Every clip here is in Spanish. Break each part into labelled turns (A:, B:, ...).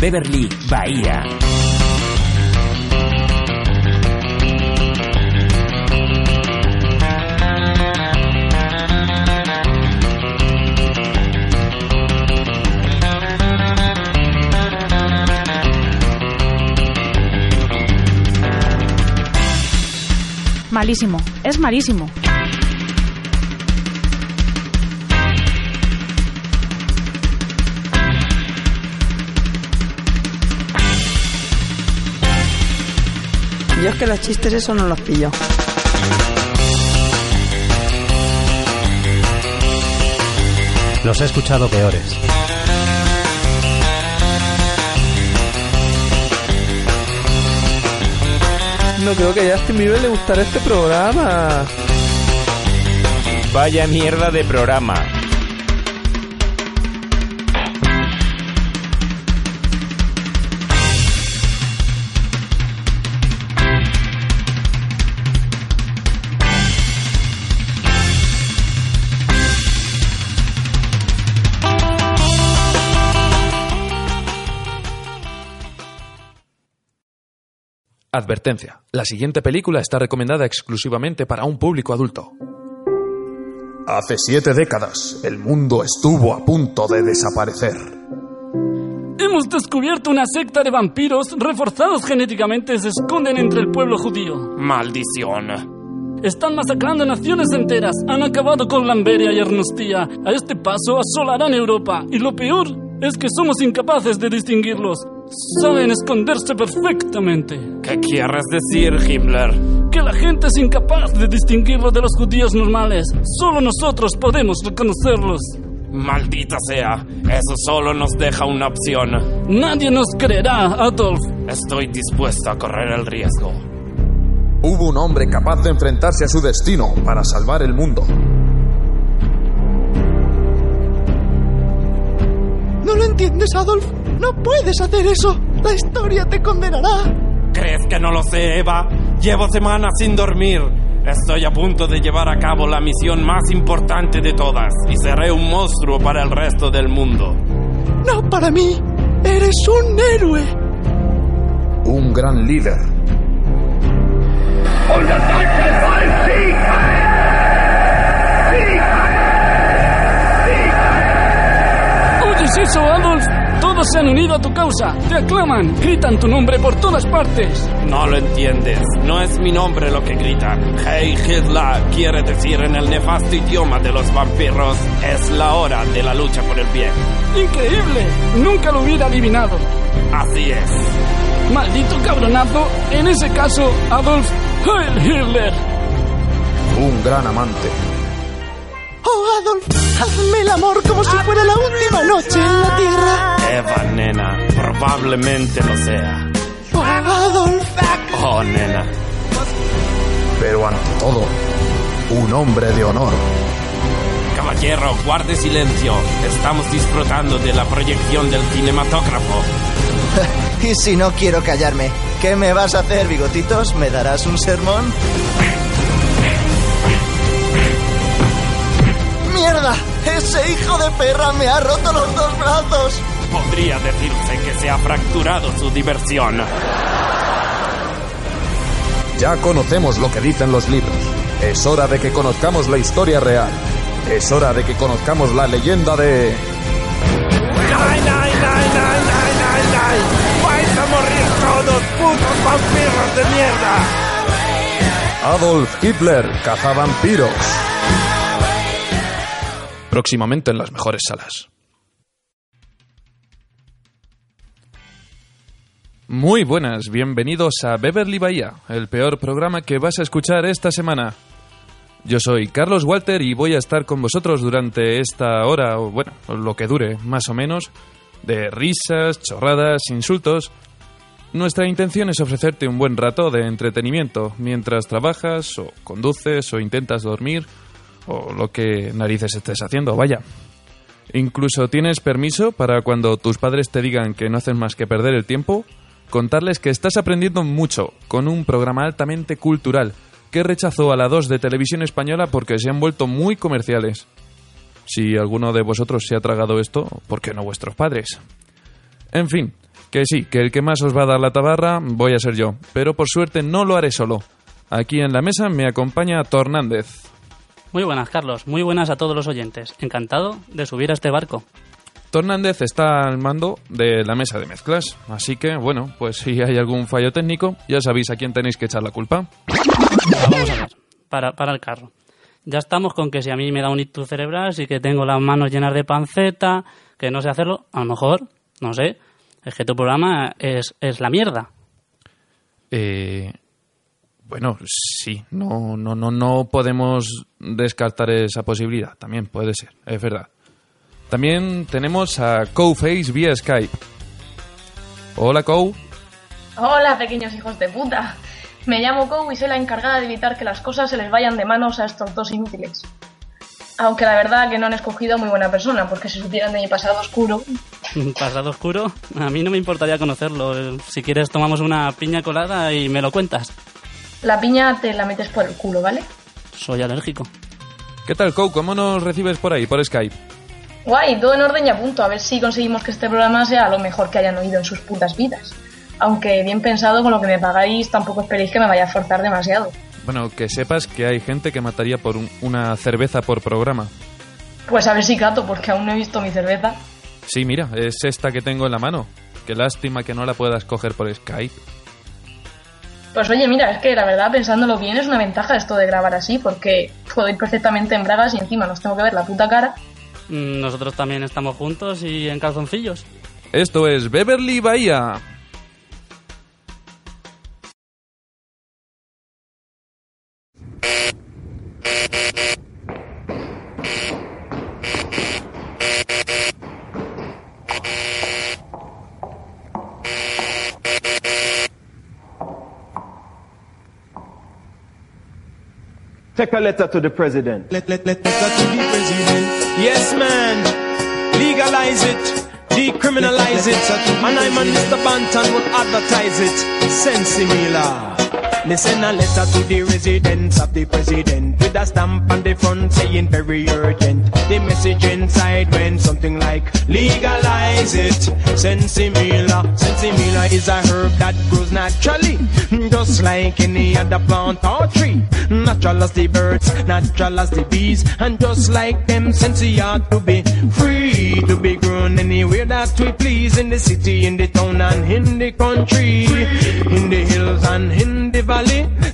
A: Beverly Bahía.
B: Malísimo, es malísimo.
C: Yo es que los chistes eso no los pillo.
D: Los he escuchado peores.
E: No creo que a Justin Bieber le gustará este programa.
A: Vaya mierda de programa.
E: Advertencia. La siguiente película está recomendada exclusivamente para un público adulto.
F: Hace siete décadas, el mundo estuvo a punto de desaparecer.
G: Hemos descubierto una secta de vampiros reforzados genéticamente se esconden entre el pueblo judío.
A: Maldición.
G: Están masacrando naciones enteras. Han acabado con Lamberia y Ernostía. A este paso asolarán Europa. Y lo peor es que somos incapaces de distinguirlos. Saben esconderse perfectamente.
A: ¿Qué quieres decir, Himmler?
G: Que la gente es incapaz de distinguirlos de los judíos normales. Solo nosotros podemos reconocerlos.
A: Maldita sea, eso solo nos deja una opción.
G: Nadie nos creerá, Adolf.
A: Estoy dispuesto a correr el riesgo.
F: Hubo un hombre capaz de enfrentarse a su destino para salvar el mundo.
H: Entiendes, Adolf? No puedes hacer eso. La historia te condenará.
A: ¿Crees que no lo sé, Eva? Llevo semanas sin dormir. Estoy a punto de llevar a cabo la misión más importante de todas y seré un monstruo para el resto del mundo.
H: No para mí. Eres un héroe.
F: Un gran líder.
G: ¿Oyes eso, Adolf? Todos se han unido a tu causa. Te aclaman, gritan tu nombre por todas partes.
A: No lo entiendes. No es mi nombre lo que grita. Hey Hitler quiere decir en el nefasto idioma de los vampiros. Es la hora de la lucha por el bien.
G: Increíble. Nunca lo hubiera adivinado.
A: Así es.
G: Maldito cabronazo. En ese caso, Adolf Heil Hitler.
F: Un gran amante.
H: Oh, Adolf, hazme el amor como si fuera la última noche en la tierra.
A: Eva, nena, probablemente lo sea.
H: Oh, Adolf.
A: Oh, nena.
F: Pero ante todo, un hombre de honor.
A: Caballero, guarde silencio. Estamos disfrutando de la proyección del cinematógrafo.
I: Y si no quiero callarme, ¿qué me vas a hacer, bigotitos? ¿Me darás un sermón? ¡Ese hijo de perra me ha roto los dos brazos!
A: Podría decirse que se ha fracturado su diversión.
F: Ya conocemos lo que dicen los libros. Es hora de que conozcamos la historia real. Es hora de que conozcamos la leyenda de...
A: ¡Vais a morir todos, putos vampiros de mierda!
F: Adolf Hitler, cazavampiros.
E: Próximamente en las mejores salas. Muy buenas, bienvenidos a Beverly Bahía, el peor programa que vas a escuchar esta semana. Yo soy Carlos Walter y voy a estar con vosotros durante esta hora, o bueno, lo que dure, más o menos, de risas, chorradas, insultos. Nuestra intención es ofrecerte un buen rato de entretenimiento mientras trabajas o conduces o intentas dormir o lo que narices estés haciendo, vaya. Incluso tienes permiso para cuando tus padres te digan que no hacen más que perder el tiempo, contarles que estás aprendiendo mucho con un programa altamente cultural que rechazó a la 2 de televisión española porque se han vuelto muy comerciales. Si alguno de vosotros se ha tragado esto, ¿por qué no vuestros padres? En fin, Que sí, que el que más os va a dar la tabarra voy a ser yo, pero por suerte no lo haré solo. Aquí en la mesa me acompaña Tornández.
G: Muy buenas, Carlos. Muy buenas a todos los oyentes. Encantado de subir a este barco.
E: Tornández está al mando de la mesa de mezclas, así que, bueno, pues si hay algún fallo técnico, ya sabéis a quién tenéis que echar la culpa.
G: Vamos a ver. Para, para el carro. Ya estamos con que si a mí me da un ictus cerebral, sí que tengo las manos llenas de panceta, que no sé hacerlo, a lo mejor, no sé, es que tu programa es, es la mierda.
E: Eh, bueno, sí, no, no, no, no podemos descartar esa posibilidad. También puede ser, es verdad. También tenemos a Cowface vía Skype. Hola, Cow.
J: Hola, pequeños hijos de puta. Me llamo Cow y soy la encargada de evitar que las cosas se les vayan de manos a estos dos inútiles. Aunque la verdad que no han escogido a muy buena persona, porque si supieran de mi pasado oscuro,
G: ¿Pasado oscuro? A mí no me importaría conocerlo. Si quieres tomamos una piña colada y me lo cuentas.
J: La piña te la metes por el culo, ¿vale?
G: Soy alérgico.
E: ¿Qué tal, Cow? ¿Cómo nos recibes por ahí, por Skype?
J: Guay, todo en orden y a punto. A ver si conseguimos que este programa sea lo mejor que hayan oído en sus putas vidas. Aunque bien pensado, con lo que me pagáis, tampoco esperéis que me vaya a forzar demasiado.
E: Bueno, que sepas que hay gente que mataría por un- una cerveza por programa.
J: Pues a ver si cato, porque aún no he visto mi cerveza.
E: Sí, mira, es esta que tengo en la mano. Qué lástima que no la puedas coger por Skype.
J: Pues oye, mira, es que la verdad, pensándolo bien, es una ventaja esto de grabar así, porque puedo ir perfectamente en bragas y encima nos tengo que ver la puta cara.
G: Mm, Nosotros también estamos juntos y en calzoncillos.
E: Esto es Beverly Bahía.
K: Take a letter to the president. Let, let, let, letter to the president. Yes, man. Legalize it. Decriminalize it. And I'm and Mr. Banton will advertise it. Sensimila. Listen a letter to the residents of the president with a stamp on the front saying very urgent. The message inside went something like legalize it. Sensimila. Sensimila is a herb that grows naturally, just like any other plant or tree. Natural as the birds, natural as the bees, and just like them, sensi ought to be free to be grown anywhere that we please in the city, in the town, and in the country, in the hills and in the valley.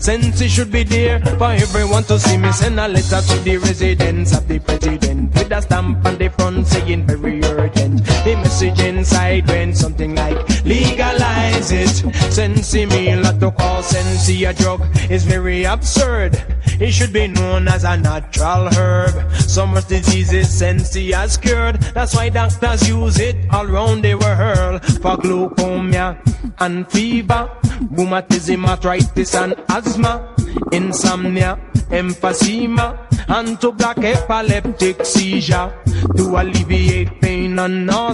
K: Sensi should be there for everyone to see. Me send a letter to the residents of the president with a stamp on the front saying very urgent. The message inside went something like legalize it. Sensi meal to call sensi a drug is very absurd. It should be known as a natural herb. So much diseases sensi has cured. That's why doctors use it all around the world for glaucoma and fever, rheumatism, arthritis and asthma, insomnia, emphysema, and to block epileptic seizure, to alleviate pain and nausea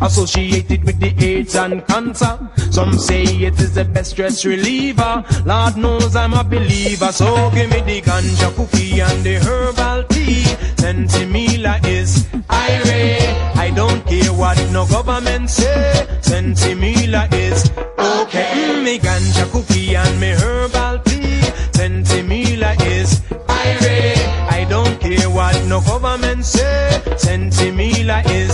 K: associated with the AIDS and cancer. Some say it is the best stress reliever. Lord knows I'm a believer, so give me the ganja cookie and the herbal tea. Sensimila is irate. I don't care what no government say. Sensimila is okay. Mm, me ganja cookie and me herbal tea. Sensimila is irate. I don't care what no government say. Sensimila is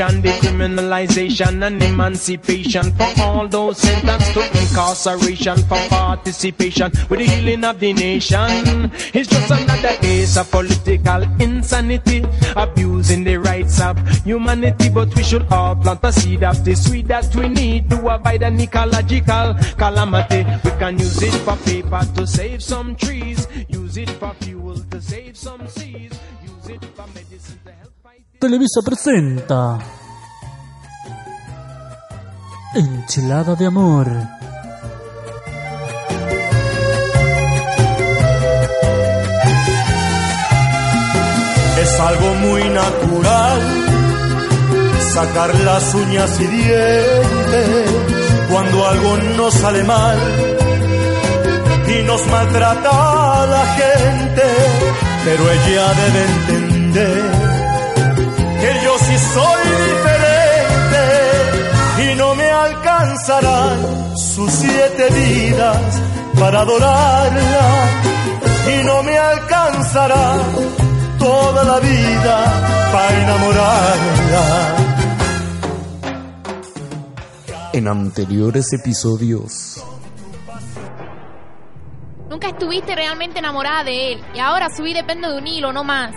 K: legalization, decriminalization, and emancipation for all those sentenced to incarceration for participation with the healing of the nation. It's just another case of political insanity, abusing the rights of humanity. But we should all plant a seed of the sweet that we need to avoid an ecological calamity. We can use it for paper to save some trees, use it for fuel to save some seas,
L: Televisa presenta Enchilada de amor.
M: es algo muy natural. Sacar las uñas y dientes cuando algo no sale mal y nos maltrata la gente, pero ella debe entender sí soy diferente y no me alcanzarán sus siete vidas para adorarla y no me alcanzará toda la vida para enamorarla.
N: En anteriores episodios.
O: Nunca estuviste realmente enamorada de él y ahora su vida depende de un hilo, no más.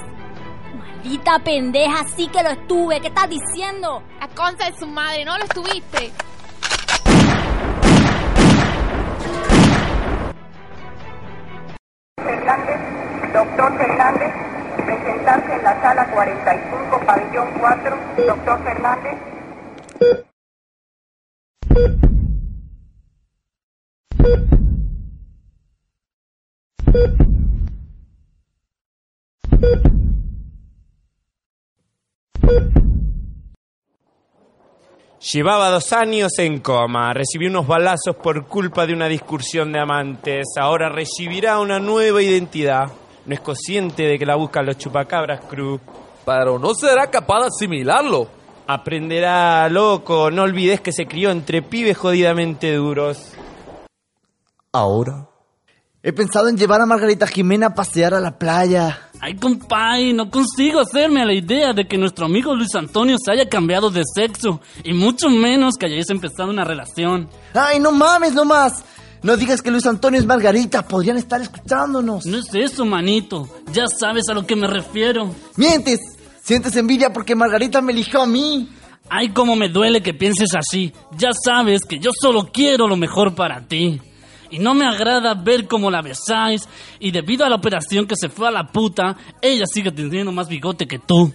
P: Maldita pendeja, sí que lo estuve. ¿Qué estás diciendo?
O: La concha de su madre, no lo estuviste.
Q: Fernández, doctor Fernández, presentarse en la sala 45, pabellón 4, doctor Fernández.
A: Llevaba dos años en coma, recibió unos balazos por culpa de una discusión de amantes, ahora recibirá una nueva identidad. No es consciente de que la buscan los chupacabras, Cruz.
E: Pero no será capaz de asimilarlo.
A: Aprenderá, loco, no olvides que se crió entre pibes jodidamente duros.
N: Ahora
I: He pensado en llevar a Margarita Jimena a pasear a la playa.
R: Ay, compay, no consigo hacerme a la idea de que nuestro amigo Luis Antonio se haya cambiado de sexo. Y mucho menos que hayáis empezado una relación.
I: Ay, no mames, no más. No digas que Luis Antonio es Margarita, podrían estar escuchándonos.
R: No es eso, manito. Ya sabes a lo que me refiero.
I: Mientes. Sientes envidia porque Margarita me eligió a mí.
R: Ay, cómo me duele que pienses así. Ya sabes que yo solo quiero lo mejor para ti. Y no me agrada ver cómo la besáis y debido a la operación que se fue a la puta, ella sigue teniendo más bigote que tú.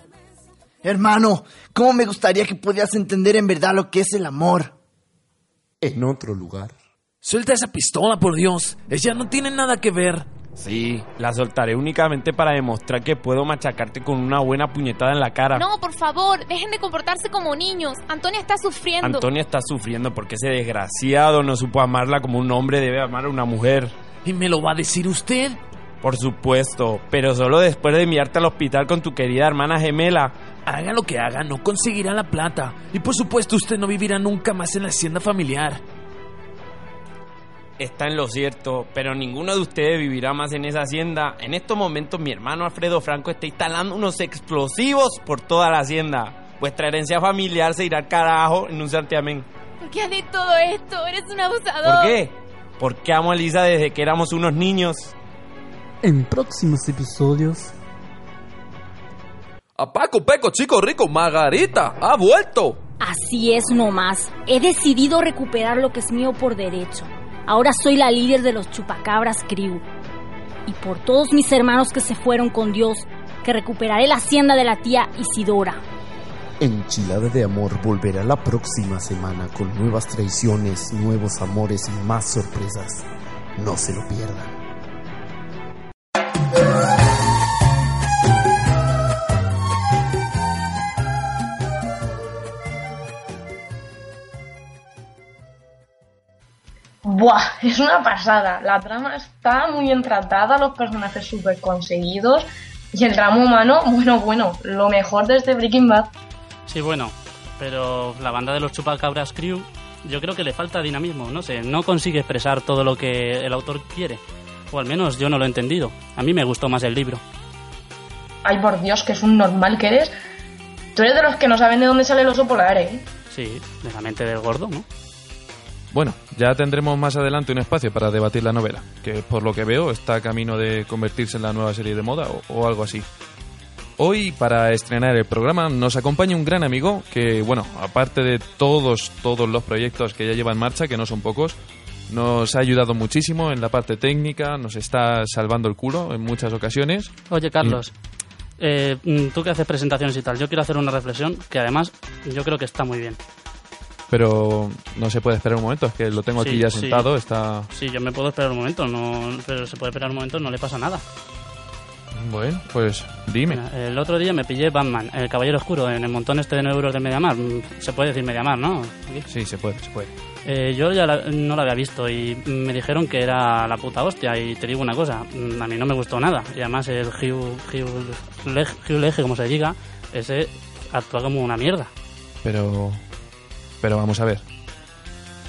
I: Hermano, ¿cómo me gustaría que pudieras entender en verdad lo que es el amor?
N: En otro lugar.
S: Suelta esa pistola, por Dios. Ella no tiene nada que ver.
A: Sí, la soltaré únicamente para demostrar que puedo machacarte con una buena puñetada en la cara.
O: No, por favor, dejen de comportarse como niños. Antonia está sufriendo.
A: Antonia está sufriendo porque ese desgraciado no supo amarla como un hombre debe amar a una mujer.
S: ¿Y me lo va a decir usted?
A: Por supuesto, pero solo después de enviarte al hospital con tu querida hermana gemela.
S: Haga lo que haga, no conseguirá la plata. Y por supuesto usted no vivirá nunca más en la hacienda familiar.
A: Está en lo cierto, pero ninguno de ustedes vivirá más en esa hacienda. En estos momentos mi hermano Alfredo Franco está instalando unos explosivos por toda la hacienda. Vuestra herencia familiar se irá al carajo en un santiamén.
O: ¿Por qué haces todo esto? Eres un abusador.
A: ¿Por qué? Porque amo a Lisa desde que éramos unos niños.
T: En próximos episodios.
E: A Paco, Peco, chico rico, Margarita, ha vuelto.
P: Así es nomás. He decidido recuperar lo que es mío por derecho. Ahora soy la líder de los chupacabras crew. Y por todos mis hermanos que se fueron con Dios, que recuperaré la hacienda de la tía Isidora.
N: Enchilada de Amor volverá la próxima semana con nuevas traiciones, nuevos amores y más sorpresas. No se lo pierdan.
J: Buah, es una pasada. La trama está muy bien tratada, los personajes súper conseguidos y el drama humano, bueno, bueno, lo mejor desde Breaking Bad.
R: Sí, bueno, pero la banda de los Chupacabras Crew, yo creo que le falta dinamismo, no sé, no consigue expresar todo lo que el autor quiere. O al menos yo no lo he entendido. A mí me gustó más el libro.
J: Ay, por Dios, que es un normal que eres. Tú eres de los que no saben de dónde sale el oso polar, ¿eh?
R: Sí, de la mente del gordo, ¿no?
E: Bueno, ya tendremos más adelante un espacio para debatir la novela, que por lo que veo está a camino de convertirse en la nueva serie de moda o, algo así. Hoy, para estrenar el programa, nos acompaña un gran amigo que, bueno, aparte de todos, todos los proyectos que ya lleva en marcha, que no son pocos, nos ha ayudado muchísimo en la parte técnica, nos está salvando el culo en muchas ocasiones.
R: Oye, Carlos, eh, mm, tú que haces presentaciones y tal, yo quiero hacer una reflexión que además yo creo que está muy bien.
E: Pero no se puede esperar un momento, es que lo tengo aquí
R: Sí,
E: ya
R: sí.
E: sentado, está...
R: Sí, yo me puedo esperar un momento, no, pero se puede esperar un momento, no le pasa nada.
E: Bueno, pues dime.
U: El otro día me pillé Batman, el Caballero Oscuro, en el montón este de 9 euros de Mediamar. Se puede decir Mediamar, ¿no? Aquí.
E: Sí, se puede, se puede.
U: Eh, yo ya la- no la había visto y me dijeron que era la puta hostia. Y te digo una cosa, mm, a mí no me gustó nada. Y además el Hugh, Hugh, Leg- Hugh como se diga, ese actúa como una mierda.
E: Pero. Pero vamos a ver.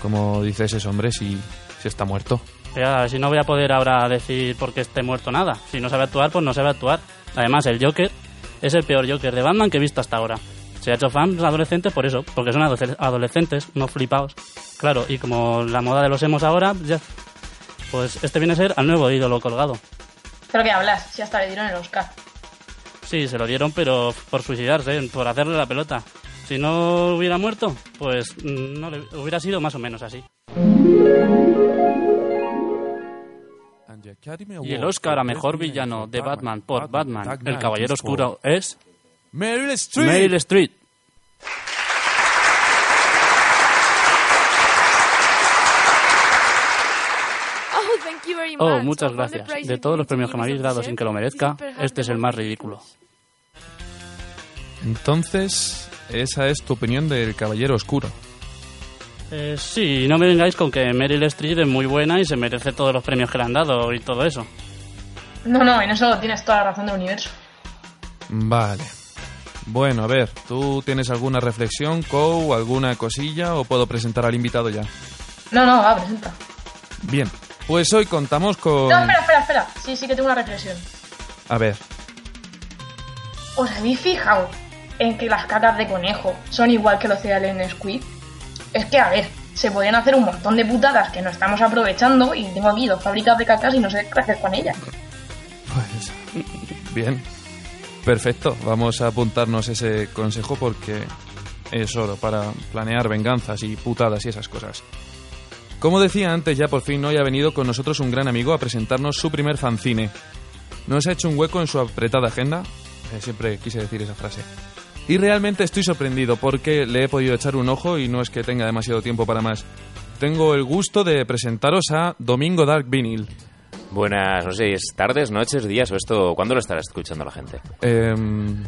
E: Como dices ese hombre si, si está muerto.
U: Ya, si no voy a poder ahora decir por qué esté muerto nada. Si no sabe actuar, pues no sabe actuar. Además, el Joker es el peor Joker de Batman que he visto hasta ahora. Se ha hecho fans adolescentes por eso, porque son adolescentes, no flipados. Claro, y como la moda de los hemos ahora, ya. Pues este viene a ser al nuevo ídolo colgado.
J: ¿Pero qué hablas? Si hasta le dieron el Oscar.
U: Sí, se lo dieron, pero por suicidarse, por hacerle la pelota. Si no hubiera muerto, pues mm, no le- hubiera sido más o menos así. Y el Oscar a mejor villano de Batman por Batman, el Caballero Oscuro, es
E: Meryl Streep.
U: Meryl Streep.
O: Oh,
U: Oh,
O: much.
U: muchas gracias. De todos los premios que me habéis
O: this
U: dado sin que lo merezca, este es el más ridículo.
E: Entonces, esa es tu opinión del Caballero Oscuro.
U: Eh, sí, no me vengáis con que Meryl Streep es muy buena y se merece todos los premios que le han dado y todo eso.
J: No, no, en eso tienes toda la razón del universo.
E: Vale. Bueno, a ver, ¿tú tienes alguna reflexión, Kou, alguna cosilla o puedo presentar al invitado ya?
J: No, no, va, presenta.
E: Bien, pues hoy contamos con...
J: No, espera, espera, espera. Sí, sí que tengo una reflexión.
E: A ver,
J: ¿Os habéis fijado en que las cacas de conejo son igual que los cereales en Squid? Es que, a ver, se podían hacer un montón de putadas que no estamos aprovechando y tengo aquí dos fábricas de cacas y no sé qué hacer con ellas.
E: pues... Bien. Perfecto, vamos a apuntarnos ese consejo porque es oro para planear venganzas y putadas y esas cosas. Como decía antes, ya por fin hoy ha venido con nosotros un gran amigo a presentarnos su primer fanzine. Nos ha hecho un hueco en su apretada agenda, eh, siempre quise decir esa frase. Y realmente estoy sorprendido porque le he podido echar un ojo y no es que tenga demasiado tiempo para más. Tengo el gusto de presentaros a Domingo Dark Vinyl.
V: Buenas, no sé, ¿es tardes, noches, días o esto? ¿Cuándo lo estará escuchando la gente?
E: Em,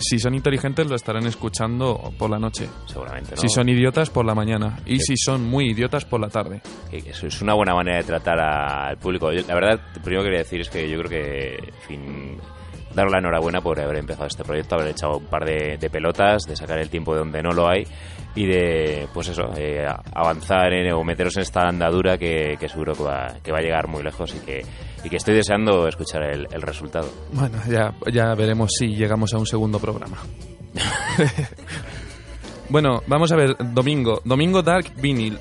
E: si son inteligentes lo estarán escuchando por la noche.
V: Seguramente, ¿no?
E: Si son idiotas por la mañana. Y si son muy idiotas por la tarde.
V: Eso es una buena manera de tratar al público. La verdad, lo primero que quería decir es que yo creo que, en fin, daros la enhorabuena por haber empezado este proyecto, haber echado un par de, de pelotas, de sacar el tiempo de donde no lo hay y de, pues eso, eh, avanzar en, o meteros en esta andadura que, que seguro que va, que va a llegar muy lejos y que, y que estoy deseando escuchar el, el resultado.
E: Bueno, ya, ya veremos si llegamos a un segundo programa. bueno, vamos a ver, Domingo. Domingo Dark Vinyl.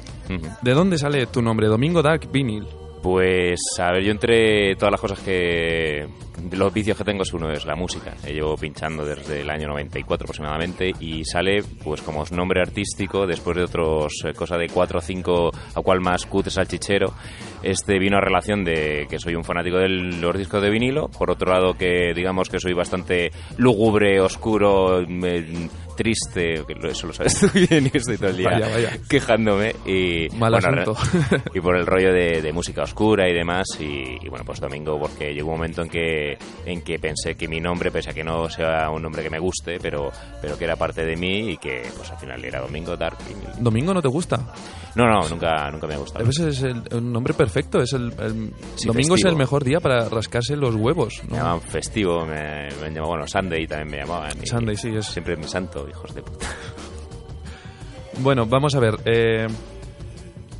E: ¿De dónde sale tu nombre? Domingo Dark Vinyl.
V: Pues, a ver, yo entre todas las cosas que... Los vicios que tengo es uno es la música. Llevo pinchando desde el año 94 aproximadamente y sale pues como nombre artístico después de otros eh, cosa de 4 o 5 a cual más cutre salchichero. Este vino a relación de que soy un fanático de los discos de vinilo. Por otro lado que digamos que soy bastante lúgubre, oscuro, triste, que eso lo sabes tú bien y estoy todo el día
E: Vaya, vaya.
V: quejándome y
E: Mal asunto.
V: re- y por el rollo de, de música oscura y demás y, y bueno pues domingo porque llegó un momento en que en que pensé que mi nombre pese a que no sea un nombre que me guste pero pero que era parte de mí y que pues al final era domingo dark y-
E: ¿Domingo no te gusta?
V: no no nunca nunca me ha gustado
E: Ese es el, el nombre perfecto. Es el, el-
V: Sí,
E: domingo es
V: festivo.
E: el mejor día para rascarse los huevos. ¿no?
V: me llamaban festivo me, me llamado bueno Sunday también me llamaban
E: Sunday, sí, es.
V: siempre mi santo hijos de puta
E: Bueno, vamos a ver. Eh,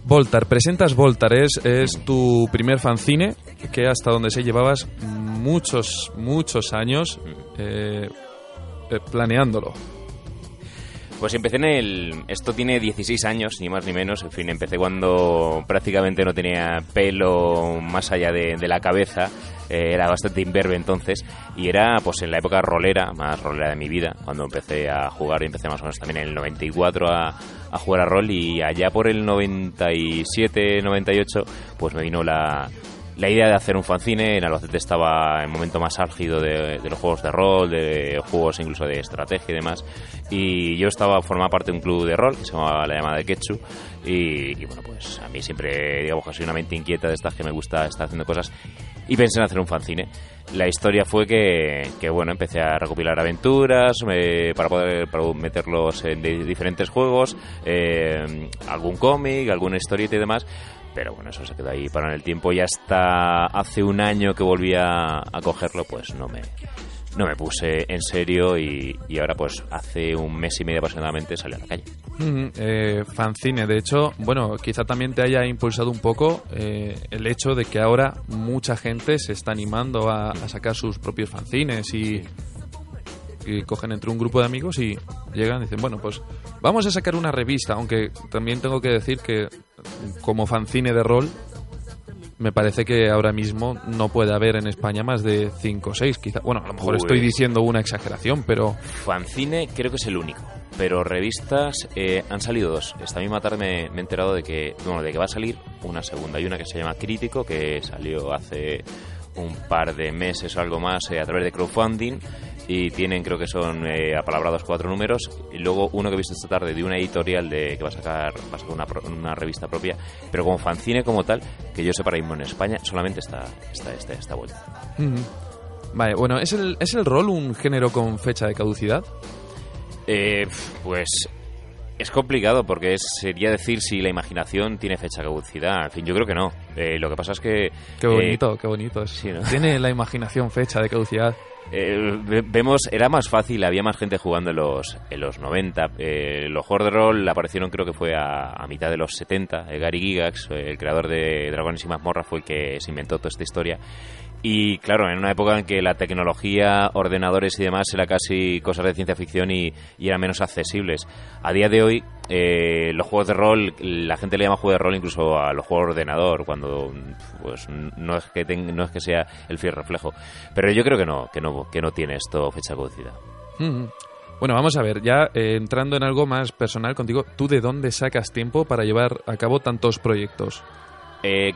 E: Voltar, presentas Voltar, es, es tu primer fanzine que hasta donde sé llevabas muchos, muchos años eh, eh, planeándolo.
V: Pues empecé en el... Esto tiene 16 años, ni más ni menos. En fin, empecé cuando prácticamente no tenía pelo más allá de, la cabeza. Eh, era bastante imberbe entonces. Y era pues en la época rolera, más rolera de mi vida, cuando empecé a jugar. Y empecé más o menos también en el 94 a, a jugar a rol. Y allá por el 97, 98, pues me vino la, la idea de hacer un fanzine. En Albacete estaba en el momento más álgido de, los juegos de rol, de juegos incluso de estrategia y demás. Y yo estaba formaba parte de un club de rol que se llamaba La Llamada de Ketchu. Y, bueno, pues a mí siempre, digamos que soy una mente inquieta de estas que me gusta estar haciendo cosas. y pensé en hacer un fanzine. La historia fue que, bueno, empecé a recopilar aventuras para poder para meterlos en di- diferentes juegos, eh, algún cómic, alguna historieta y demás. Pero bueno, eso se quedó ahí para en el tiempo y hasta hace un año que volví a, a cogerlo, pues no me, no me puse en serio y, y ahora pues hace un mes y medio aproximadamente salió a la calle.
E: Ujú, eh, fanzine, de hecho, bueno, quizá también te haya impulsado un poco eh, el hecho de que ahora mucha gente se está animando a, a sacar sus propios fanzines y, y cogen entre un grupo de amigos y llegan y dicen, bueno, pues vamos a sacar una revista, aunque también tengo que decir que como fanzine de rol, me parece que ahora mismo no puede haber en España más de 5 o 6, quizá. Bueno, a lo mejor estoy diciendo una exageración, pero...
V: Fanzine creo que es el único, pero revistas eh, han salido dos. Esta misma tarde me, me he enterado de que, bueno, de que va a salir una segunda. Hay una que se llama Crítico, que salió hace un par de meses o algo más eh, a través de crowdfunding y tienen creo que son eh, apalabrados cuatro números y luego uno que he visto esta tarde de una editorial de que va a sacar, va a sacar una, una revista propia pero como fanzine como tal que yo sepa ahora mismo en España solamente está esta, esta, esta vuelta.
E: Vale, bueno, ¿es el, ¿es el rol un género con fecha de caducidad?
V: Eh, pues es complicado porque es, sería decir si la imaginación tiene fecha de caducidad. En fin, yo creo que no. Eh, lo que pasa es que...
E: Qué
V: eh,
E: bonito, qué bonito. es.
V: sí, ¿no?
E: Tiene la imaginación fecha de caducidad.
V: Eh, ve- vemos, era más fácil, había más gente jugando en los, en los 90. Eh, los juegos de rol aparecieron creo que fue a, mitad de los 70. Eh, Gary Gigax, eh, el creador de Dragones y Mazmorra, fue el que se inventó toda esta historia. Y claro, en una época en que la tecnología, ordenadores y demás era casi cosas de ciencia ficción y, y eran menos accesibles. A día de hoy, eh, los juegos de rol, la gente le llama juego de rol incluso a los juegos de ordenador, cuando pues no es que ten- no es que sea el fiel reflejo. Pero yo creo que no, que no, que no tiene esto fecha caducidad.
E: Ujú. Bueno, vamos a ver, ya eh, entrando en algo más personal contigo, ¿tú de dónde sacas tiempo para llevar a cabo tantos proyectos?
V: Eh,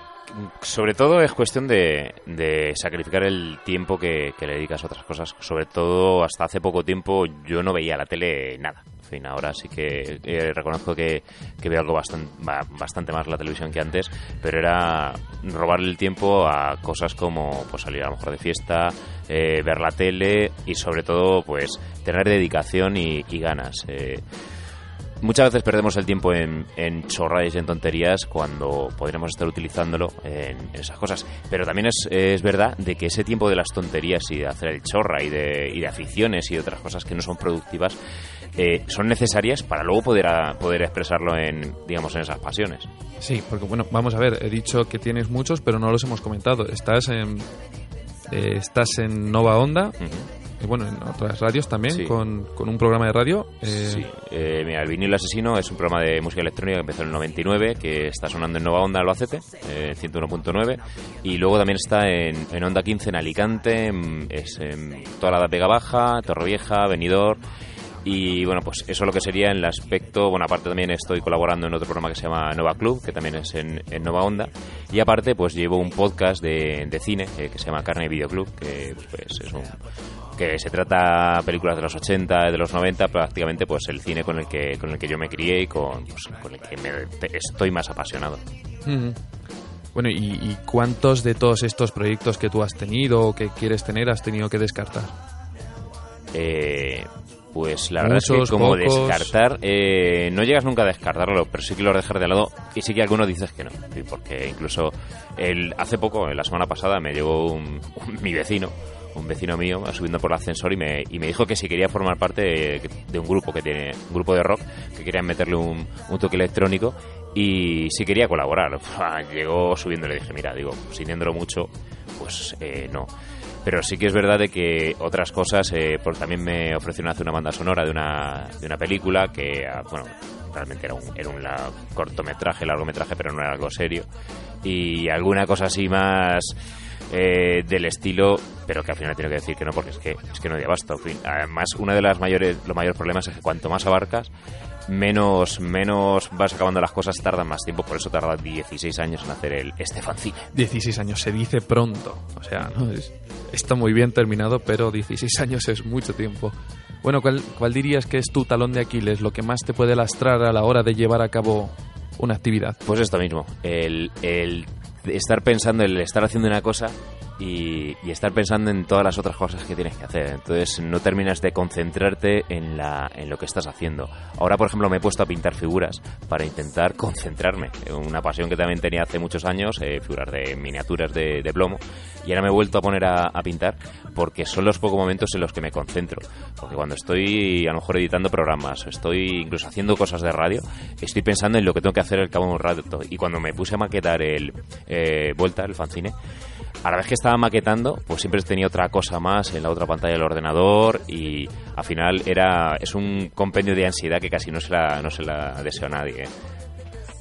V: sobre todo es cuestión de, sacrificar el tiempo que, le dedicas a otras cosas. Sobre todo hasta hace poco tiempo yo no veía la tele nada. En fin, ahora sí que eh, reconozco que, veo algo bastante, más la televisión que antes, pero era robarle el tiempo a cosas como pues, salir a lo mejor de fiesta, eh, ver la tele y sobre todo pues tener dedicación y, y ganas. Eh, Muchas veces perdemos el tiempo en, en chorradas y en tonterías cuando podríamos estar utilizándolo en, en esas cosas. Pero también es, es verdad de que ese tiempo de las tonterías y de hacer el chorra y de, y de aficiones y de otras cosas que no son productivas eh, son necesarias para luego poder, a- poder expresarlo en, digamos, en esas pasiones.
E: Sí, porque bueno, vamos a ver, he dicho que tienes muchos, pero no los hemos comentado. Estás en eh, estás en Nova Onda, bueno, en otras radios también,
V: Sí.
E: con, con un programa de radio. eh,
V: Sí, eh, mira, El vinilo asesino es un programa de música electrónica que empezó en el 99, que está sonando en Nueva Onda Albacete, eh, 101.9, y luego también está en, en Onda 15 en Alicante, en- es en toda la Vega Baja, Torrevieja, Benidorm, y bueno, pues eso es lo que sería en el aspecto, bueno, aparte también estoy colaborando en otro programa que se llama Nova Club, que también es en, en Nova Onda, y aparte pues llevo un podcast de, de cine eh, que se llama Carne y Video Club, que pues es un que se trata películas de los 80, de los 90, prácticamente pues el cine con el que con el que yo me crié y con, pues, con el que me- estoy más apasionado.
E: Bueno, ¿y, y cuántos de todos estos proyectos que tú has tenido o que quieres tener has tenido que descartar?
V: Eh, pues la verdad es que como
E: pocos.
V: descartar, eh, no llegas nunca a descartarlo, pero sí que lo dejar de lado y sí que algunos dices que no, porque incluso el, hace poco, la semana pasada, me llegó un, un- mi vecino, un vecino mío, subiendo por el ascensor y me, y me dijo que si quería formar parte de, un grupo que tiene, un grupo de rock, que querían meterle un, un toque electrónico y si quería colaborar. Llegó subiendo y le dije, mira, digo, sintiéndolo mucho, pues eh, no. Pero sí que es verdad de que otras cosas, eh, porque también me ofrecieron hacer una banda sonora de una, de una película que, ah, bueno, realmente era un, era un la- cortometraje, largometraje, pero no era algo serio. Y alguna cosa así más eh, del estilo, pero que al final tengo que decir que no, porque es que, es que no hay abasto. Además, uno de las mayores, los mayores problemas es que cuanto más abarcas, menos, menos vas acabando las cosas, tardan más tiempo, por eso tarda 16 años en hacer el este fanzine.
E: 16 años se dice pronto. O sea, ¿no? Es- está muy bien terminado, pero 16 años es mucho tiempo. Bueno, ¿cuál, ¿cuál dirías que es tu talón de Aquiles? Lo que más te puede lastrar a la hora de llevar a cabo una actividad.
V: Pues esto mismo, el, el estar pensando, el estar haciendo una cosa y, y estar pensando en todas las otras cosas que tienes que hacer. Entonces no terminas de concentrarte en, la, en lo que estás haciendo. Ahora, por ejemplo, me he puesto a pintar figuras para intentar concentrarme. Una pasión que también tenía hace muchos años, eh, figuras de miniaturas de, de plomo. Y ahora me he vuelto a poner a, a pintar porque son los pocos momentos en los que me concentro. Porque cuando estoy a lo mejor editando programas estoy incluso haciendo cosas de radio, estoy pensando en lo que tengo que hacer al cabo de un rato. Y cuando me puse a maquetar el eh, Volta, el fanzine, a la vez que estaba maquetando, pues siempre tenía otra cosa más en la otra pantalla del ordenador y al final era es un compendio de ansiedad que casi no se la, no se la deseo a nadie. ¿eh?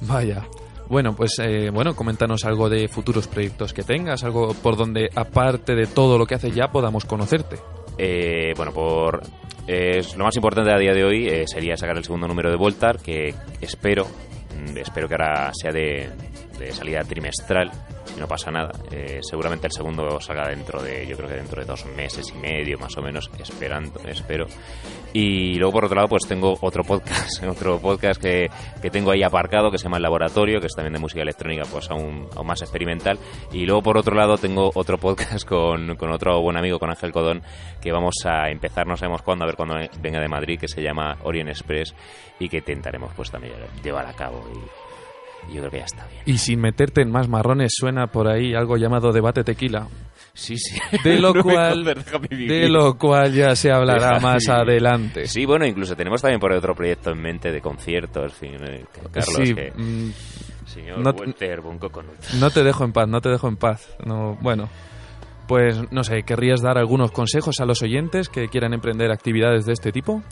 E: Vaya. Bueno, pues eh, bueno, coméntanos algo de futuros proyectos que tengas, algo por donde, aparte de todo lo que haces ya, podamos conocerte.
V: Eh, bueno, por es lo más importante a día de hoy eh, sería sacar el segundo número de Voltar, que espero, mm, espero que ahora sea de, de salida trimestral, si no pasa nada. Eh, seguramente el segundo salga dentro de, yo creo que dentro de dos meses y medio, más o menos, esperando, espero. Y luego por otro lado, pues tengo otro podcast, otro podcast que, que tengo ahí aparcado que se llama El Laboratorio, que es también de música electrónica, pues aún, aún más experimental. Y luego por otro lado tengo otro podcast con, con otro buen amigo, con Ángel Codón, que vamos a empezar, no sabemos cuándo, a ver cuándo venga de Madrid, que se llama Orient Express y que intentaremos pues también llevar a cabo. Y, yo creo que ya está bien.
E: Y sin meterte en más marrones, suena por ahí algo llamado debate tequila.
V: Sí, sí.
E: De lo
V: No
E: cual, de lo cual ya se hablará
V: Déjame
E: más
V: vivir.
E: adelante.
V: Sí, bueno, incluso tenemos también por ahí otro proyecto en mente de conciertos, eh, Carlos,
E: Sí,
V: que...
E: mm,
V: Señor
E: no-
V: Walter.
E: No te dejo en paz, no te dejo en paz. No, bueno, pues no sé, ¿querrías dar algunos consejos a los oyentes que quieran emprender actividades de este tipo?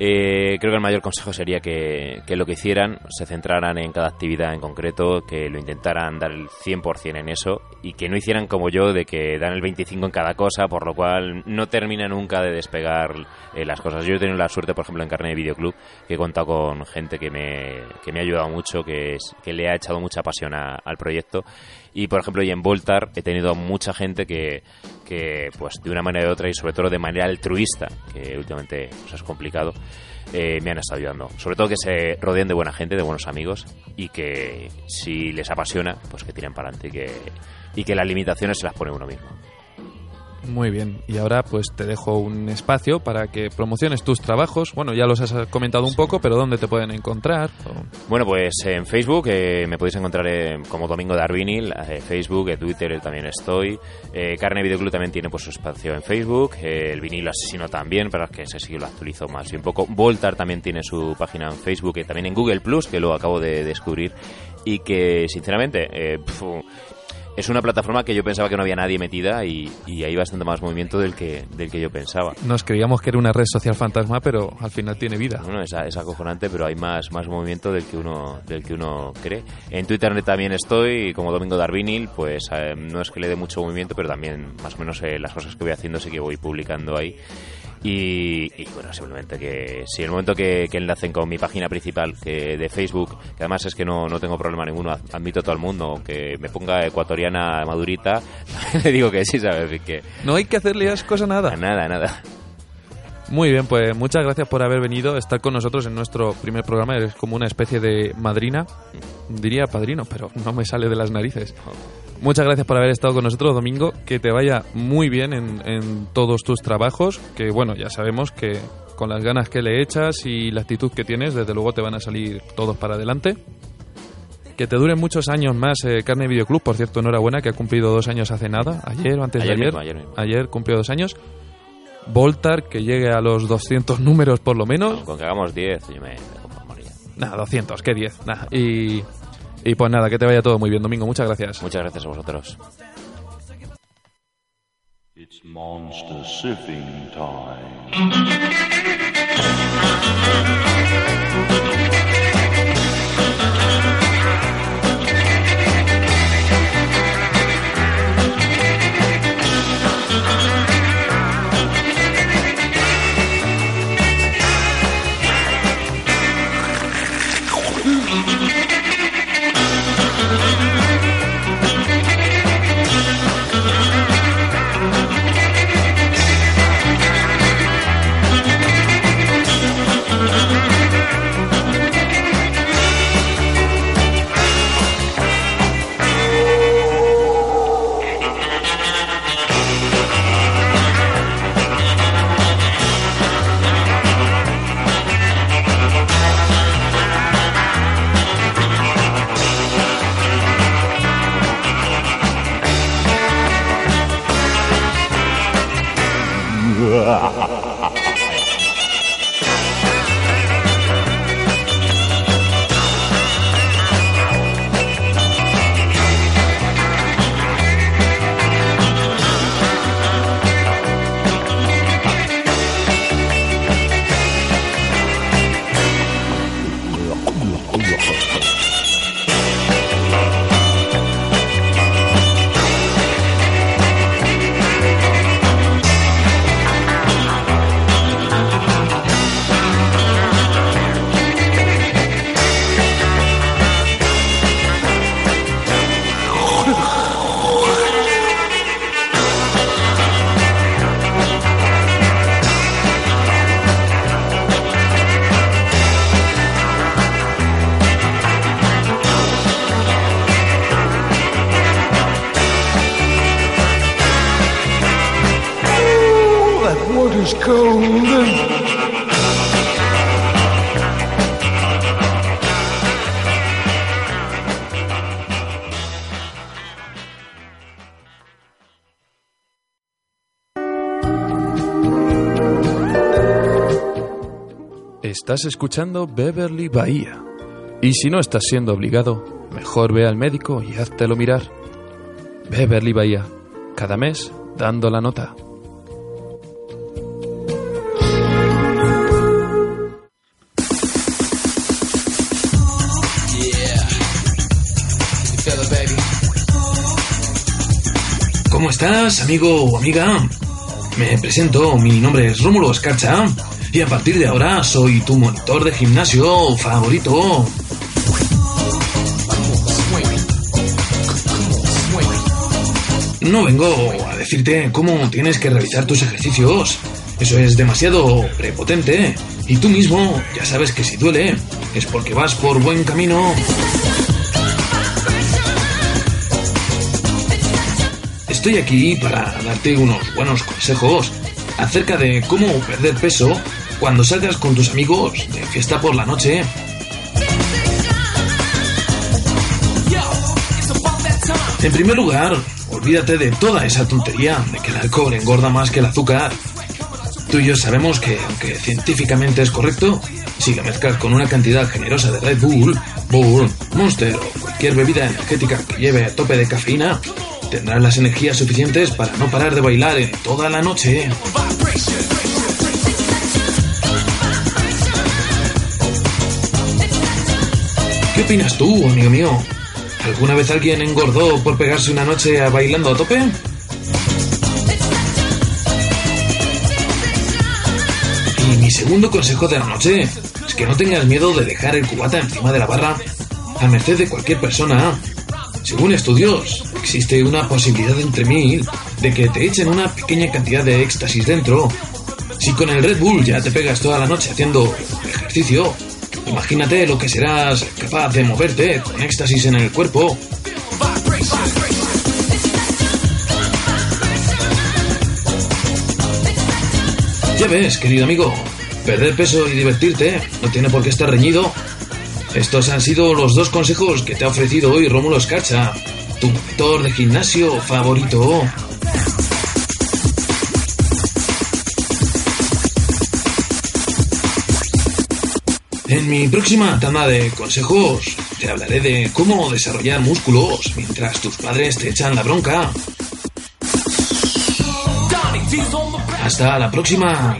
V: Eh, creo que el mayor consejo sería que, lo que hicieran se centraran en cada actividad en concreto, que lo intentaran dar el 100% en eso y que no hicieran como yo de que dan el 25% en cada cosa, por lo cual no termina nunca de despegar eh, las cosas. Yo he tenido la suerte, por ejemplo, en Carne de Videoclub, que he contado con gente que me, que me ha ayudado mucho, que, es- que le ha echado mucha pasión a- al proyecto. Y, por ejemplo, y en Voltar he tenido mucha gente que, que, pues, de una manera u otra y sobre todo de manera altruista, que últimamente pues, es complicado, eh, me han estado ayudando. Sobre todo que se rodeen de buena gente, de buenos amigos y que si les apasiona, pues que tiren para adelante y que, y que las limitaciones se las pone uno mismo.
E: Muy bien, y ahora pues te dejo un espacio para que promociones tus trabajos. Bueno, ya los has comentado un poco, pero ¿dónde te pueden encontrar?
V: Bueno, pues en Facebook eh, me podéis encontrar eh, como Domingo Darvinil, eh, Facebook, eh, Twitter eh, también estoy. Eh, Carne Videoclub también tiene pues su espacio en Facebook. el vinilo asesino también, para que ese sí lo actualizo más y un poco. Voltar también tiene su página en Facebook y también en Google Plus, que lo acabo de descubrir. Y que, sinceramente, eh, es una plataforma que yo pensaba que no había nadie metida y, y hay bastante más movimiento del que, del que yo pensaba.
E: Nos creíamos que era una red social fantasma, pero al final tiene vida.
V: Bueno, es, es acojonante, pero hay más, más movimiento del que uno del que uno cree. En Twitter también estoy, como Domingo Darvinil, pues eh, no es que le dé mucho movimiento, pero también más o menos eh, las cosas que voy haciendo sí que voy publicando ahí. Y, y, bueno, simplemente que si en el momento que, que enlacen con mi página principal que de Facebook, que además es que no, no tengo problema ninguno, ad- admito a todo el mundo, que me ponga ecuatoriana madurita, le digo que sí, ¿sabes? Que
E: No hay que hacerle asco a nada.
V: nada, nada.
E: Muy bien, pues muchas gracias por haber venido estar con nosotros en nuestro primer programa. Eres como una especie de madrina. Diría padrino, pero no me sale de las narices. Muchas gracias por haber estado con nosotros, Domingo. Que te vaya muy bien en, en todos tus trabajos. Que bueno, ya sabemos que con las ganas que le echas y la actitud que tienes, desde luego te van a salir todos para adelante. Que te duren muchos años más eh, Carne Videoclub. Por cierto, enhorabuena, que ha cumplido dos años hace nada. Ayer o antes
V: Ayer
E: de ayer.
V: mismo, ayer mismo.
E: Ayer cumplió dos años. Voltar, que llegue a los 200 números por lo menos.
V: Con que hagamos 10, yo me.
E: Nada, 200, ¿qué 10? Nada. Y, y pues nada, que te vaya todo muy bien, Domingo. Muchas gracias.
V: Muchas gracias a vosotros.
W: It's monster sipping time.
K: Ha ha ha.
E: Estás escuchando Beverly Bahía. Y si no estás siendo obligado, mejor ve al médico y háztelo mirar. Beverly Bahía. Cada mes dando la nota.
S: ¿Cómo estás, amigo o amiga? Me presento, mi nombre es Rómulo Escarcha y a partir de ahora soy tu monitor de gimnasio favorito. No vengo a decirte cómo tienes que realizar tus ejercicios. Eso es demasiado prepotente. Y tú mismo ya sabes que si duele es porque vas por buen camino. Estoy aquí para darte unos buenos consejos acerca de cómo perder peso cuando salgas con tus amigos de fiesta por la noche. En primer lugar, olvídate de toda esa tontería de que el alcohol engorda más que el azúcar. Tú y yo sabemos que, aunque científicamente es correcto, si lo mezclas con una cantidad generosa de Red Bull, Bull, Monster o cualquier bebida energética que lleve a tope de cafeína, tendrás las energías suficientes para no parar de bailar en toda la noche. ¿Qué opinas tú, amigo mío? ¿Alguna vez alguien engordó por pegarse una noche a bailando a tope? Y mi segundo consejo de la noche es que no tengas miedo de dejar el cubata encima de la barra a merced de cualquier persona. Según estudios, existe una posibilidad entre mil de que te echen una pequeña cantidad de éxtasis dentro. Si con el Red Bull ya te pegas toda la noche haciendo ejercicio, imagínate lo que serás capaz de moverte con éxtasis en el cuerpo. Ya ves, querido amigo, perder peso y divertirte no tiene por qué estar reñido. Estos han sido los dos consejos que te ha ofrecido hoy Rómulo Escarcha, tu monitor de gimnasio favorito. En mi próxima tanda de consejos te hablaré de cómo desarrollar músculos mientras tus padres te echan la bronca. Hasta la próxima.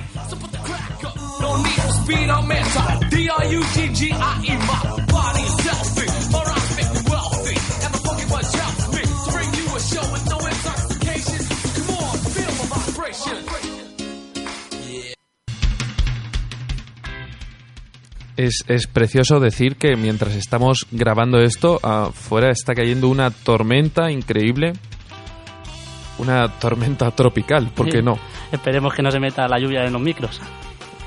E: Es, es precioso decir que mientras estamos grabando esto, afuera está cayendo una tormenta increíble. Una tormenta tropical, ¿por qué
U: Sí.
E: no?
U: Esperemos que no se meta la lluvia en los micros.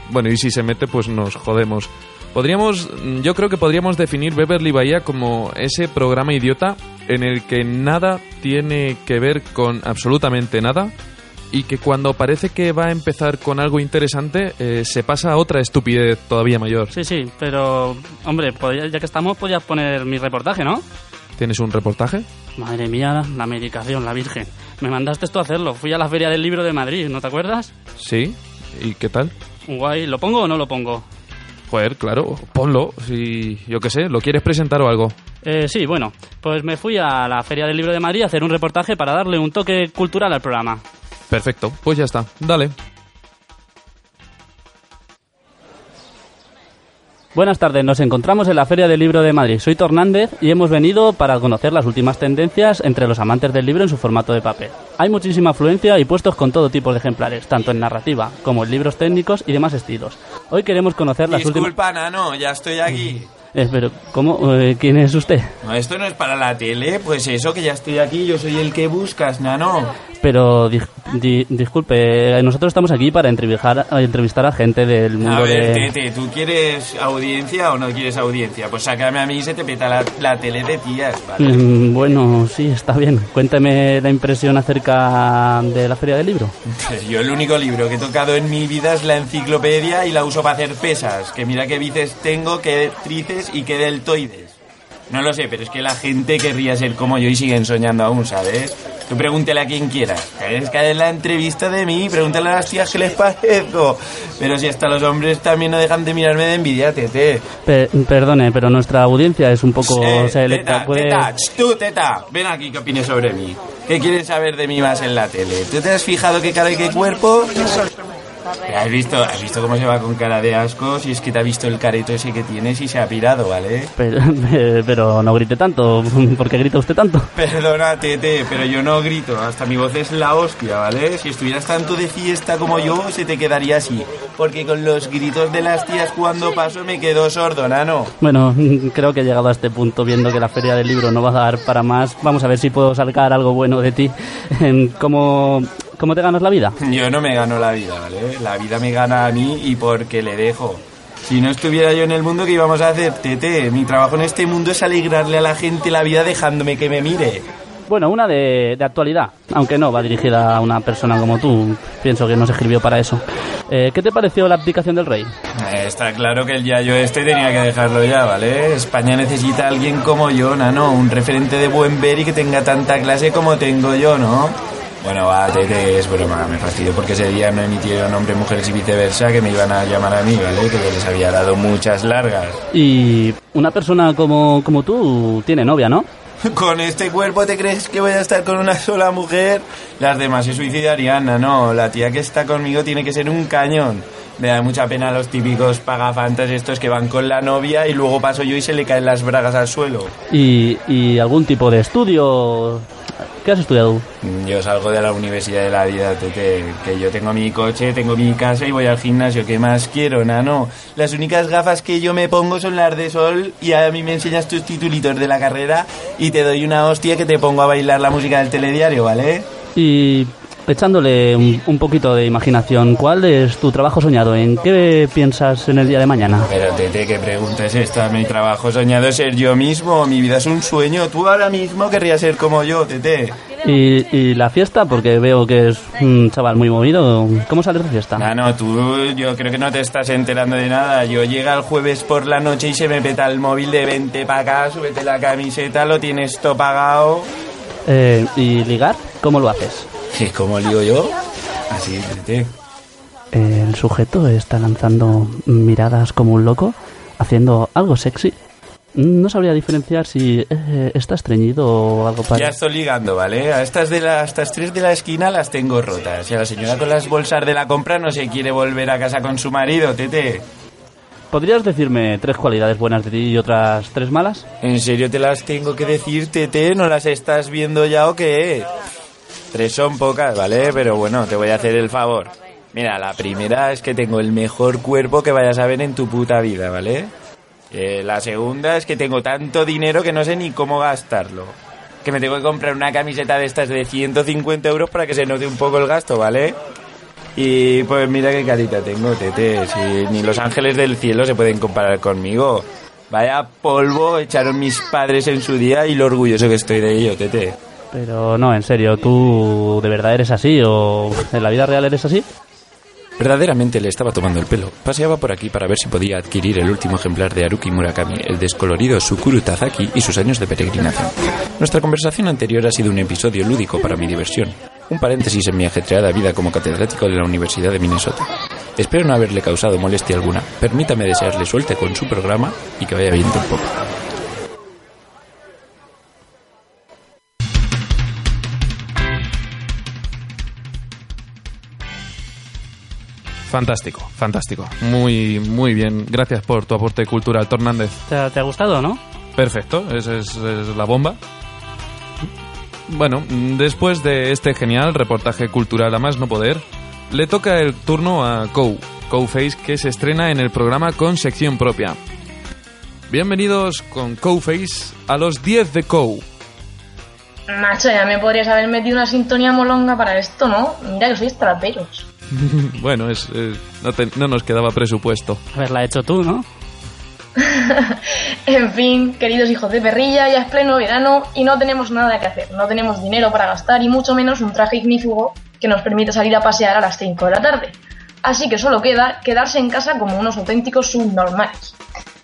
E: Bueno, y si se mete, pues nos jodemos. Podríamos, yo creo que podríamos definir Beverly Bahía como ese programa idiota en el que nada tiene que ver con absolutamente nada y que cuando parece que va a empezar con algo interesante eh, se pasa a otra estupidez todavía mayor.
U: Sí, sí, pero, hombre, podría- ya que estamos, podías poner mi reportaje, ¿no?
E: ¿Tienes un reportaje?
U: Madre mía, la medicación, la Virgen. Me mandaste esto a hacerlo. Fui a la Feria del Libro de Madrid, ¿no te acuerdas?
E: Sí. ¿Y qué tal?
U: Guay, ¿lo pongo o no lo pongo?
E: Joder, claro, ponlo. Si, yo qué sé, ¿lo quieres presentar o algo?
U: Eh, sí, bueno, pues me fui a la Feria del Libro de Madrid a hacer un reportaje para darle un toque cultural al programa.
E: Perfecto, pues ya está. Dale.
U: Buenas tardes, nos encontramos en la Feria del Libro de Madrid. Soy Tornández y hemos venido para conocer las últimas tendencias entre los amantes del libro en su formato de papel. Hay muchísima afluencia y puestos con todo tipo de ejemplares, tanto en narrativa como en libros técnicos y demás estilos. Hoy queremos conocer las últimas...
X: Disculpa, Nano, ya estoy aquí.
U: Eh, pero, ¿cómo? Eh, ¿Quién es usted?
X: No, esto no es para la tele, pues eso que ya estoy aquí, yo soy el que buscas, Nano.
U: Pero di- di- disculpe, nosotros estamos aquí para entrevistar, a entrevistar a gente del mundo
X: A ver,
U: de...
X: Tete, ¿tú quieres audiencia o no quieres audiencia? Pues sácame a mí y se te peta la, la tele de tías, ¿vale?
U: Mm, Bueno, sí, está bien. Cuénteme la impresión acerca de la feria del libro.
X: Pues yo el único libro que he tocado en mi vida es la enciclopedia y la uso para hacer pesas. Que mira qué bíceps tengo, qué tríceps y qué deltoides. No lo sé, pero es que la gente querría ser como yo y siguen soñando aún, ¿sabes? Tú pregúntale a quien quieras. Es que en la entrevista de mí, pregúntale a las tías qué les parezco. Pero si hasta los hombres también no dejan de mirarme de envidia, tete.
U: Pe- perdone, pero nuestra audiencia es un poco
X: Eh,
U: selecta.
X: teta,
U: Puede...
X: teta, tú, teta, ven aquí que opines sobre mí. ¿Qué quieres saber de mí más en la tele? ¿Tú te has fijado qué cara y qué cuerpo? ¿Has visto, ¿Has visto cómo se va con cara de asco? Si es que te ha visto el careto ese que tienes y se ha pirado, ¿vale?
U: Pero, pero no grite tanto. ¿Por qué grita usted tanto?
X: Perdona, Tete, pero yo no grito. Hasta mi voz es la hostia, ¿vale? Si estuvieras tanto de fiesta como yo, se te quedaría así. Porque con los gritos de las tías cuando paso me quedo sordo, nano.
U: Bueno, creo que he llegado a este punto viendo que la feria del libro no va a dar para más. Vamos a ver si puedo sacar algo bueno de ti. Em, ¿Cómo, te ganas la vida?
X: Yo no me gano la vida, ¿vale? La vida me gana a mí y porque le dejo. Si no estuviera yo en el mundo, ¿qué íbamos a hacer, Tete? Mi trabajo en este mundo es alegrarle a la gente la vida dejándome que me mire.
U: Bueno, una de, de actualidad, aunque no va dirigida a una persona como tú. Pienso que no se escribió para eso. Eh, ¿Qué te pareció la abdicación del rey?
X: Eh, Está claro que el yayo este tenía que dejarlo ya, ¿vale? España necesita a alguien como yo, Nano, un referente de buen ver y que tenga tanta clase como tengo yo, ¿no? Bueno, va, Tete, es broma, me fastidio porque ese día no emitieron hombres, mujeres y viceversa que me iban a llamar a mí, ¿vale? Que yo les había dado muchas largas.
U: Y una persona como, como tú tiene novia, ¿no?
X: ¿Con este cuerpo te crees que voy a estar con una sola mujer? Las demás se suicidarían, no. La tía que está conmigo tiene que ser un cañón. Me da mucha pena los típicos pagafantas estos que van con la novia y luego paso yo y se le caen las bragas al suelo.
U: Y, y algún tipo de estudio. ¿Qué has estudiado?
X: Yo salgo de la universidad de la vida, Tete, que yo tengo mi coche, tengo mi casa y voy al gimnasio. ¿Qué más quiero, nano? Las únicas gafas que yo me pongo son las de sol y a mí me enseñas tus titulitos de la carrera y te doy una hostia que te pongo a bailar la música del telediario, ¿vale?
U: Y echándole un, un poquito de imaginación, ¿cuál es tu trabajo soñado? ¿En qué piensas en el día de mañana?
X: Pero Tete, ¿qué pregunta es esta? Mi trabajo soñado es ser yo mismo, mi vida es un sueño. Tú ahora mismo querrías ser como yo, Tete.
U: ¿Y, y la fiesta? Porque veo que es un chaval muy movido. ¿Cómo sales de fiesta?
X: Ah, no, tú yo creo que no te estás enterando de nada. Yo llega el jueves por la noche y se me peta el móvil de vente para acá, súbete la camiseta, lo tienes todo pagado.
U: Eh, ¿Y ligar? ¿Cómo lo haces?
X: ¿Y cómo lío yo? Así, Tete.
U: El sujeto está lanzando miradas como un loco, haciendo algo sexy. No sabría diferenciar si eh, está estreñido o algo
X: Ya
U: parecido.
X: estoy ligando, ¿vale? A estas de la, a estas tres de la esquina las tengo rotas. Y a la señora con las bolsas de la compra no se quiere volver a casa con su marido, Tete.
U: ¿Podrías decirme tres cualidades buenas de ti y otras tres malas?
X: ¿En serio te las tengo que decir, Tete? ¿No las estás viendo ya o qué? Tres son pocas, ¿vale? Pero bueno, te voy a hacer el favor. Mira, la primera es que tengo el mejor cuerpo que vayas a ver en tu puta vida, ¿vale? Eh, la segunda es que tengo tanto dinero que no sé ni cómo gastarlo. Que me tengo que comprar una camiseta de estas de 150 euros para que se note un poco el gasto, ¿vale? Y pues mira qué carita tengo, Tete. Si ni los ángeles del cielo se pueden comparar conmigo. Vaya polvo echaron mis padres en su día y lo orgulloso que estoy de ello, Tete.
U: Pero no, en serio, ¿tú de verdad eres así o en la vida real eres así?
E: Verdaderamente le estaba tomando el pelo. Paseaba por aquí para ver si podía adquirir el último ejemplar de Haruki Murakami, el descolorido Sukuru Tazaki y sus años de peregrinación. Nuestra conversación anterior ha sido un episodio lúdico para mi diversión. Un paréntesis en mi ajetreada vida como catedrático de la Universidad de Minnesota. Espero no haberle causado molestia alguna. Permítame desearle suerte con su programa y que vaya viendo un poco. Fantástico, fantástico. Muy, muy bien. Gracias por tu aporte cultural, Tornández.
U: ¿Te ha, te ha gustado, no?
E: Perfecto, esa es, es la bomba. Bueno, después de este genial reportaje cultural a más no poder, le toca el turno a Kou, Face, que se estrena en el programa con sección propia. Bienvenidos con Face a los 10 de Kou.
J: Macho, ya me podrías haber metido una sintonía molonga para esto, ¿no? Mira que sois traperos.
E: bueno, es, no, te- no nos quedaba presupuesto.
U: Haberla hecho tú, ¿no?
J: En fin, queridos hijos de perrilla, ya es pleno verano y no tenemos nada que hacer. No tenemos dinero para gastar y mucho menos un traje ignífugo que nos permita salir a pasear a las 5 de la tarde. Así que solo queda quedarse en casa como unos auténticos subnormales.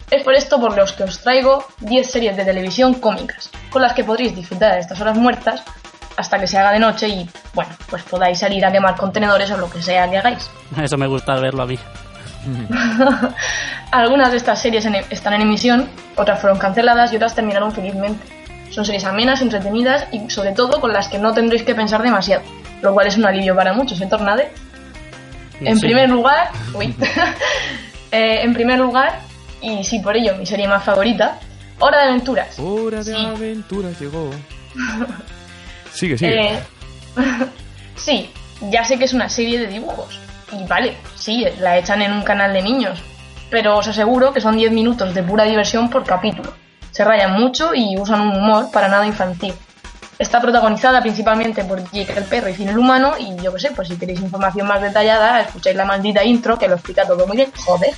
J: Es por esto por los que os traigo 10 series de televisión cómicas, con las que podréis disfrutar de estas horas muertas hasta que se haga de noche y, bueno, pues podáis salir a quemar contenedores o lo que sea que hagáis.
U: Eso me gusta verlo a mí.
J: Algunas de estas series en- están en emisión, otras fueron canceladas y otras terminaron felizmente. Son series amenas, entretenidas y sobre todo con las que no tendréis que pensar demasiado, lo cual es un alivio para muchos, ¿eh, Tornade? En
U: Sí.
J: primer lugar, uy, Eh, en primer lugar, y sí por ello mi serie más favorita, Hora de Aventuras.
E: Hora de aventura llegó. Sigue, sigue.
J: Eh, sí, ya sé que es una serie de dibujos. Y vale, sí, la echan en un canal de niños. Pero os aseguro que son 10 minutos de pura diversión por capítulo. Se rayan mucho y usan un humor para nada infantil. Está protagonizada principalmente por Jake el perro y Finn el humano. Y yo qué sé, pues si queréis información más detallada, escucháis la maldita intro que lo explica todo muy bien. Joder.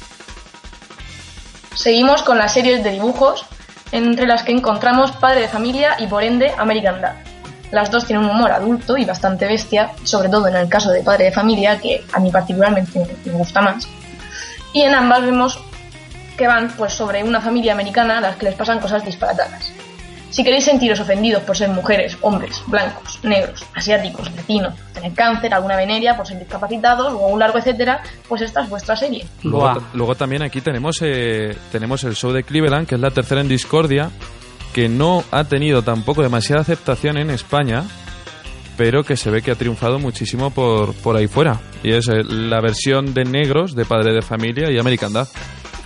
J: Seguimos con las series de dibujos, entre las que encontramos Padre de Familia y por ende American Dad. Las dos tienen un humor adulto y bastante bestia, sobre todo en el caso de Padre de Familia, que a mí particularmente me gusta más. Y en ambas vemos que van pues sobre una familia americana a las que les pasan cosas disparatadas. Si queréis sentiros ofendidos por ser mujeres, hombres, blancos, negros, asiáticos, latinos, tener cáncer, alguna veneria, por ser discapacitados o un largo etcétera, pues esta es vuestra serie.
E: Luego, ta- luego también aquí tenemos, eh, tenemos el show de Cleveland, que es la tercera en Discordia, que no ha tenido tampoco demasiada aceptación en España, pero que se ve que ha triunfado muchísimo por, por ahí fuera. Y es eh, la versión de negros de Padre de Familia y American Dad.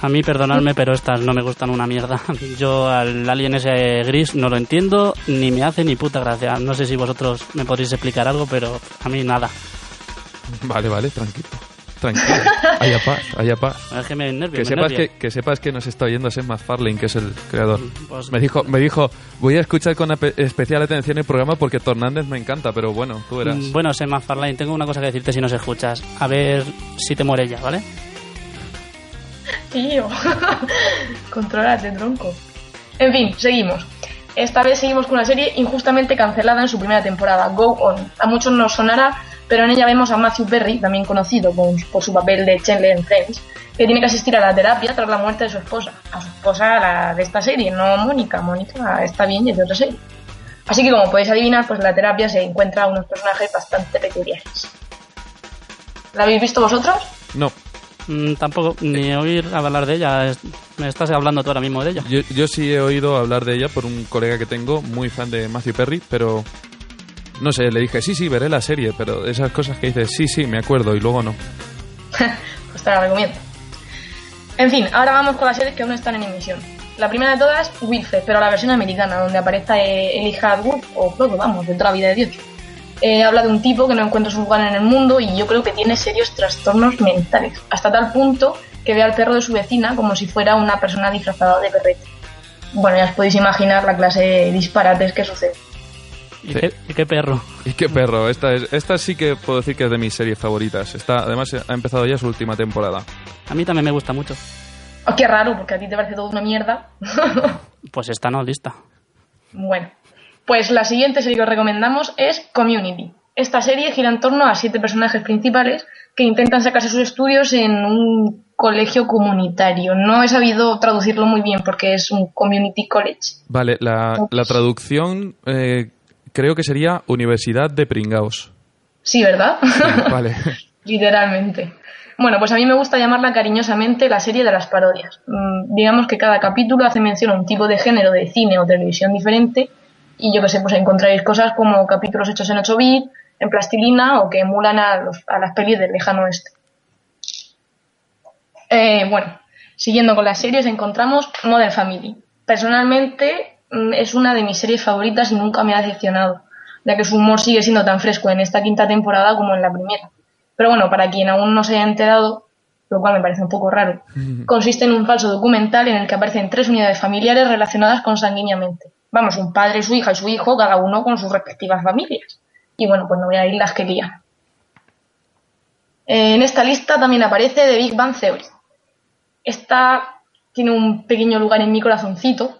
U: A mí, perdonadme, pero estas no me gustan una mierda. Yo al alien ese gris no lo entiendo, ni me hace ni puta gracia. No sé si vosotros me podéis explicar algo, pero a mí nada.
E: Vale, vale, tranquilo. Tranquilo. Haya paz, haya paz.
U: Es que me nervio,
E: Que
U: me
E: sepas
U: nervio.
E: que, que sepas que nos está oyendo Sam McFarlane, que es el creador.
U: Pues-
E: me dijo, me dijo, voy a escuchar con especial atención el programa porque Tornández me encanta, pero bueno, tú verás.
U: Mm, Bueno, Sema Farline, tengo una cosa que decirte si nos escuchas. A ver si te muere ya, ¿vale?
J: Tío, controlate, tronco. En fin, seguimos. Esta vez seguimos con una serie injustamente cancelada en su primera temporada, Go On. A muchos nos sonará, pero en ella vemos a Matthew Perry, también conocido con- por su papel de Chandler en Friends, que tiene que asistir a la terapia tras la muerte de su esposa. A su esposa, la de esta serie, no Mónica. Mónica está bien y es de otra serie. Así que como podéis adivinar, pues en la terapia se encuentra unos personajes bastante peculiares. ¿La habéis visto vosotros?
E: No,
U: Mm, tampoco, ni oír hablar de ella. Me estás hablando tú ahora mismo de ella.
E: yo, yo sí he oído hablar de ella por un colega que tengo, muy fan de Matthew Perry, pero no sé, le dije, sí, sí, veré la serie, pero esas cosas que dices, sí, sí, me acuerdo, y luego no.
J: pues te la recomiendo. En fin, ahora vamos con las series que aún están en emisión. La primera de todas, Wilfred, pero la versión americana, donde aparece eh, Elijah Wood, o Frodo, vamos, de toda la vida de Dios. Eh, habla de un tipo que no encuentra su lugar en el mundo y yo creo que tiene serios trastornos mentales, hasta tal punto que ve al perro de su vecina como si fuera una persona disfrazada de perrete. Bueno, ya os podéis imaginar la clase de disparates que sucede.
U: ¿Y, qué, y qué perro?
E: Y qué perro, esta, es, esta sí que puedo decir que es de mis series favoritas. Está, además, ha empezado ya su última temporada.
U: A mí también me gusta mucho.
J: Oh, qué raro, porque a ti te parece todo una mierda.
U: Pues esta no, lista.
J: Bueno, pues la siguiente serie que os recomendamos es Community. Esta serie gira en torno a siete personajes principales que intentan sacarse sus estudios en un colegio comunitario. No he sabido traducirlo muy bien porque es un community college.
E: Vale, la, la traducción eh, creo que sería Universidad de Pringaos.
J: Sí, ¿verdad?
E: Vale.
J: Literalmente. Bueno, pues a mí me gusta llamarla cariñosamente la serie de las parodias. Mm, digamos que cada capítulo hace mención a un tipo de género de cine o televisión diferente y yo que sé, pues encontráis cosas como capítulos hechos en 8 bit, en plastilina o que emulan a, los- a las pelis del lejano oeste. Eh, bueno, siguiendo con las series encontramos Modern Family. Personalmente es una de mis series favoritas y nunca me ha decepcionado, ya que su humor sigue siendo tan fresco en esta quinta temporada como en la primera. Pero bueno, para quien aún no se haya enterado, lo cual me parece un poco raro, consiste en un falso documental en el que aparecen tres unidades familiares relacionadas consanguíneamente. Vamos, un padre, su hija y su hijo, cada uno con sus respectivas familias. Y bueno, pues no voy a ir las que lían. En esta lista también aparece The Big Bang Theory. Esta tiene un pequeño lugar en mi corazoncito.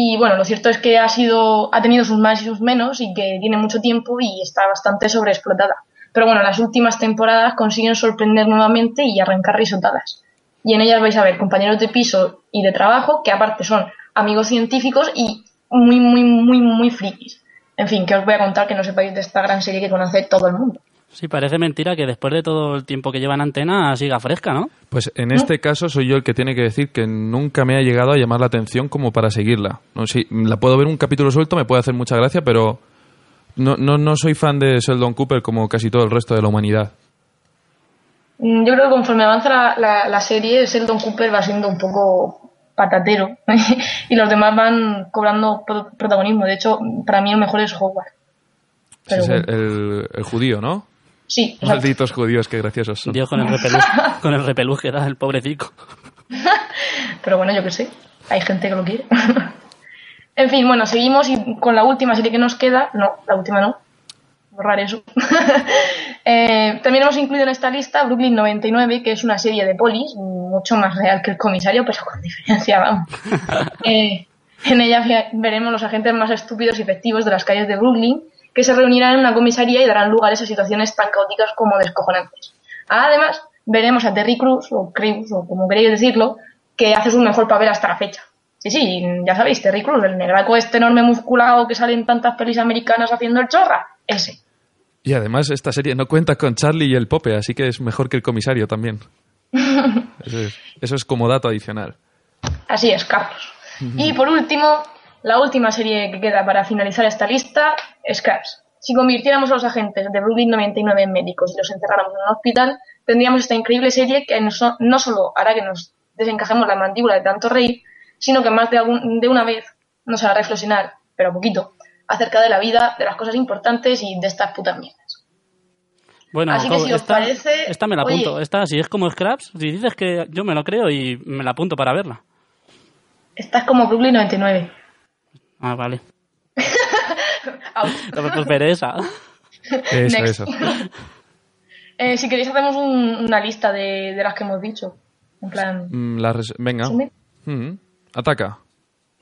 J: Y bueno, lo cierto es que ha sido, ha tenido sus más y sus menos y que tiene mucho tiempo y está bastante sobreexplotada. Pero bueno, las últimas temporadas consiguen sorprender nuevamente y arrancar risotadas. Y en ellas vais a ver compañeros de piso y de trabajo que aparte son amigos científicos y muy, muy, muy, muy frikis. En fin, que os voy a contar que no sepáis de esta gran serie que conoce todo el mundo.
U: Sí, parece mentira que después de todo el tiempo que lleva en antena siga fresca, ¿no?
E: Pues en este caso soy yo el que tiene que decir que nunca me ha llegado a llamar la atención como para seguirla. No, sí, la puedo ver un capítulo suelto, me puede hacer mucha gracia, pero no, no, no soy fan de Sheldon Cooper como casi todo el resto de la humanidad.
J: Mm, Yo creo que conforme avanza la, la, la serie, Sheldon Cooper va siendo un poco patatero y los demás van cobrando pro- protagonismo. De hecho, para mí el mejor es Howard. Pero
E: es
J: bueno.
E: el, el- el judío, ¿no?
J: Sí, exacto.
E: Malditos judíos, qué graciosos son.
U: Dios con el repelús, con el que da el pobrecito.
J: Pero bueno, yo qué sé. Hay gente que lo quiere. en fin, bueno, seguimos y con la última serie que nos queda. No, la última no. Borrar eso. Eh, también hemos incluido en esta lista Brooklyn 99, que es una serie de polis, mucho más real que el comisario, pero con diferencia, vamos. Eh, en ella ve- veremos los agentes más estúpidos y efectivos de las calles de Brooklyn, que se reunirán en una comisaría y darán lugares a situaciones tan caóticas como descojonantes. Además, veremos a Terry Crews, o Crews, o como queréis decirlo, que hace su mejor papel hasta la fecha. Sí, sí, ya sabéis, Terry Crews, el negraco este enorme musculado que sale en tantas pelis americanas haciendo el chorra, ese.
E: Y además esta serie no cuenta con Charlie y el Pope, así que es mejor que el comisario también. Eso es, eso es como dato adicional.
J: Así es, Carlos. Y por último, la última serie que queda para finalizar esta lista, Scraps. Si convirtiéramos a los agentes de Brooklyn 99 en médicos y los encerráramos en un hospital, tendríamos esta increíble serie que no, so- no solo hará que nos desencajemos la mandíbula de tanto reír, sino que más de, algún- de una vez nos hará reflexionar, pero poquito, acerca de la vida, de las cosas importantes y de estas putas mierdas.
U: Bueno,
J: Así que si os parece,
U: esta me la
J: oye.
U: apunto. Esta, si es como Scraps, si dices que yo me lo creo y me la apunto para verla.
J: Esta es como Brooklyn 99.
U: Ah, vale. No, pues veré esa.
E: Eso, eso.
J: Eh, si queréis hacemos un- una lista de, de las que hemos dicho. En plan,
E: Mm, la res- Venga.
J: ¿Resumen?
E: Mm, Ataca.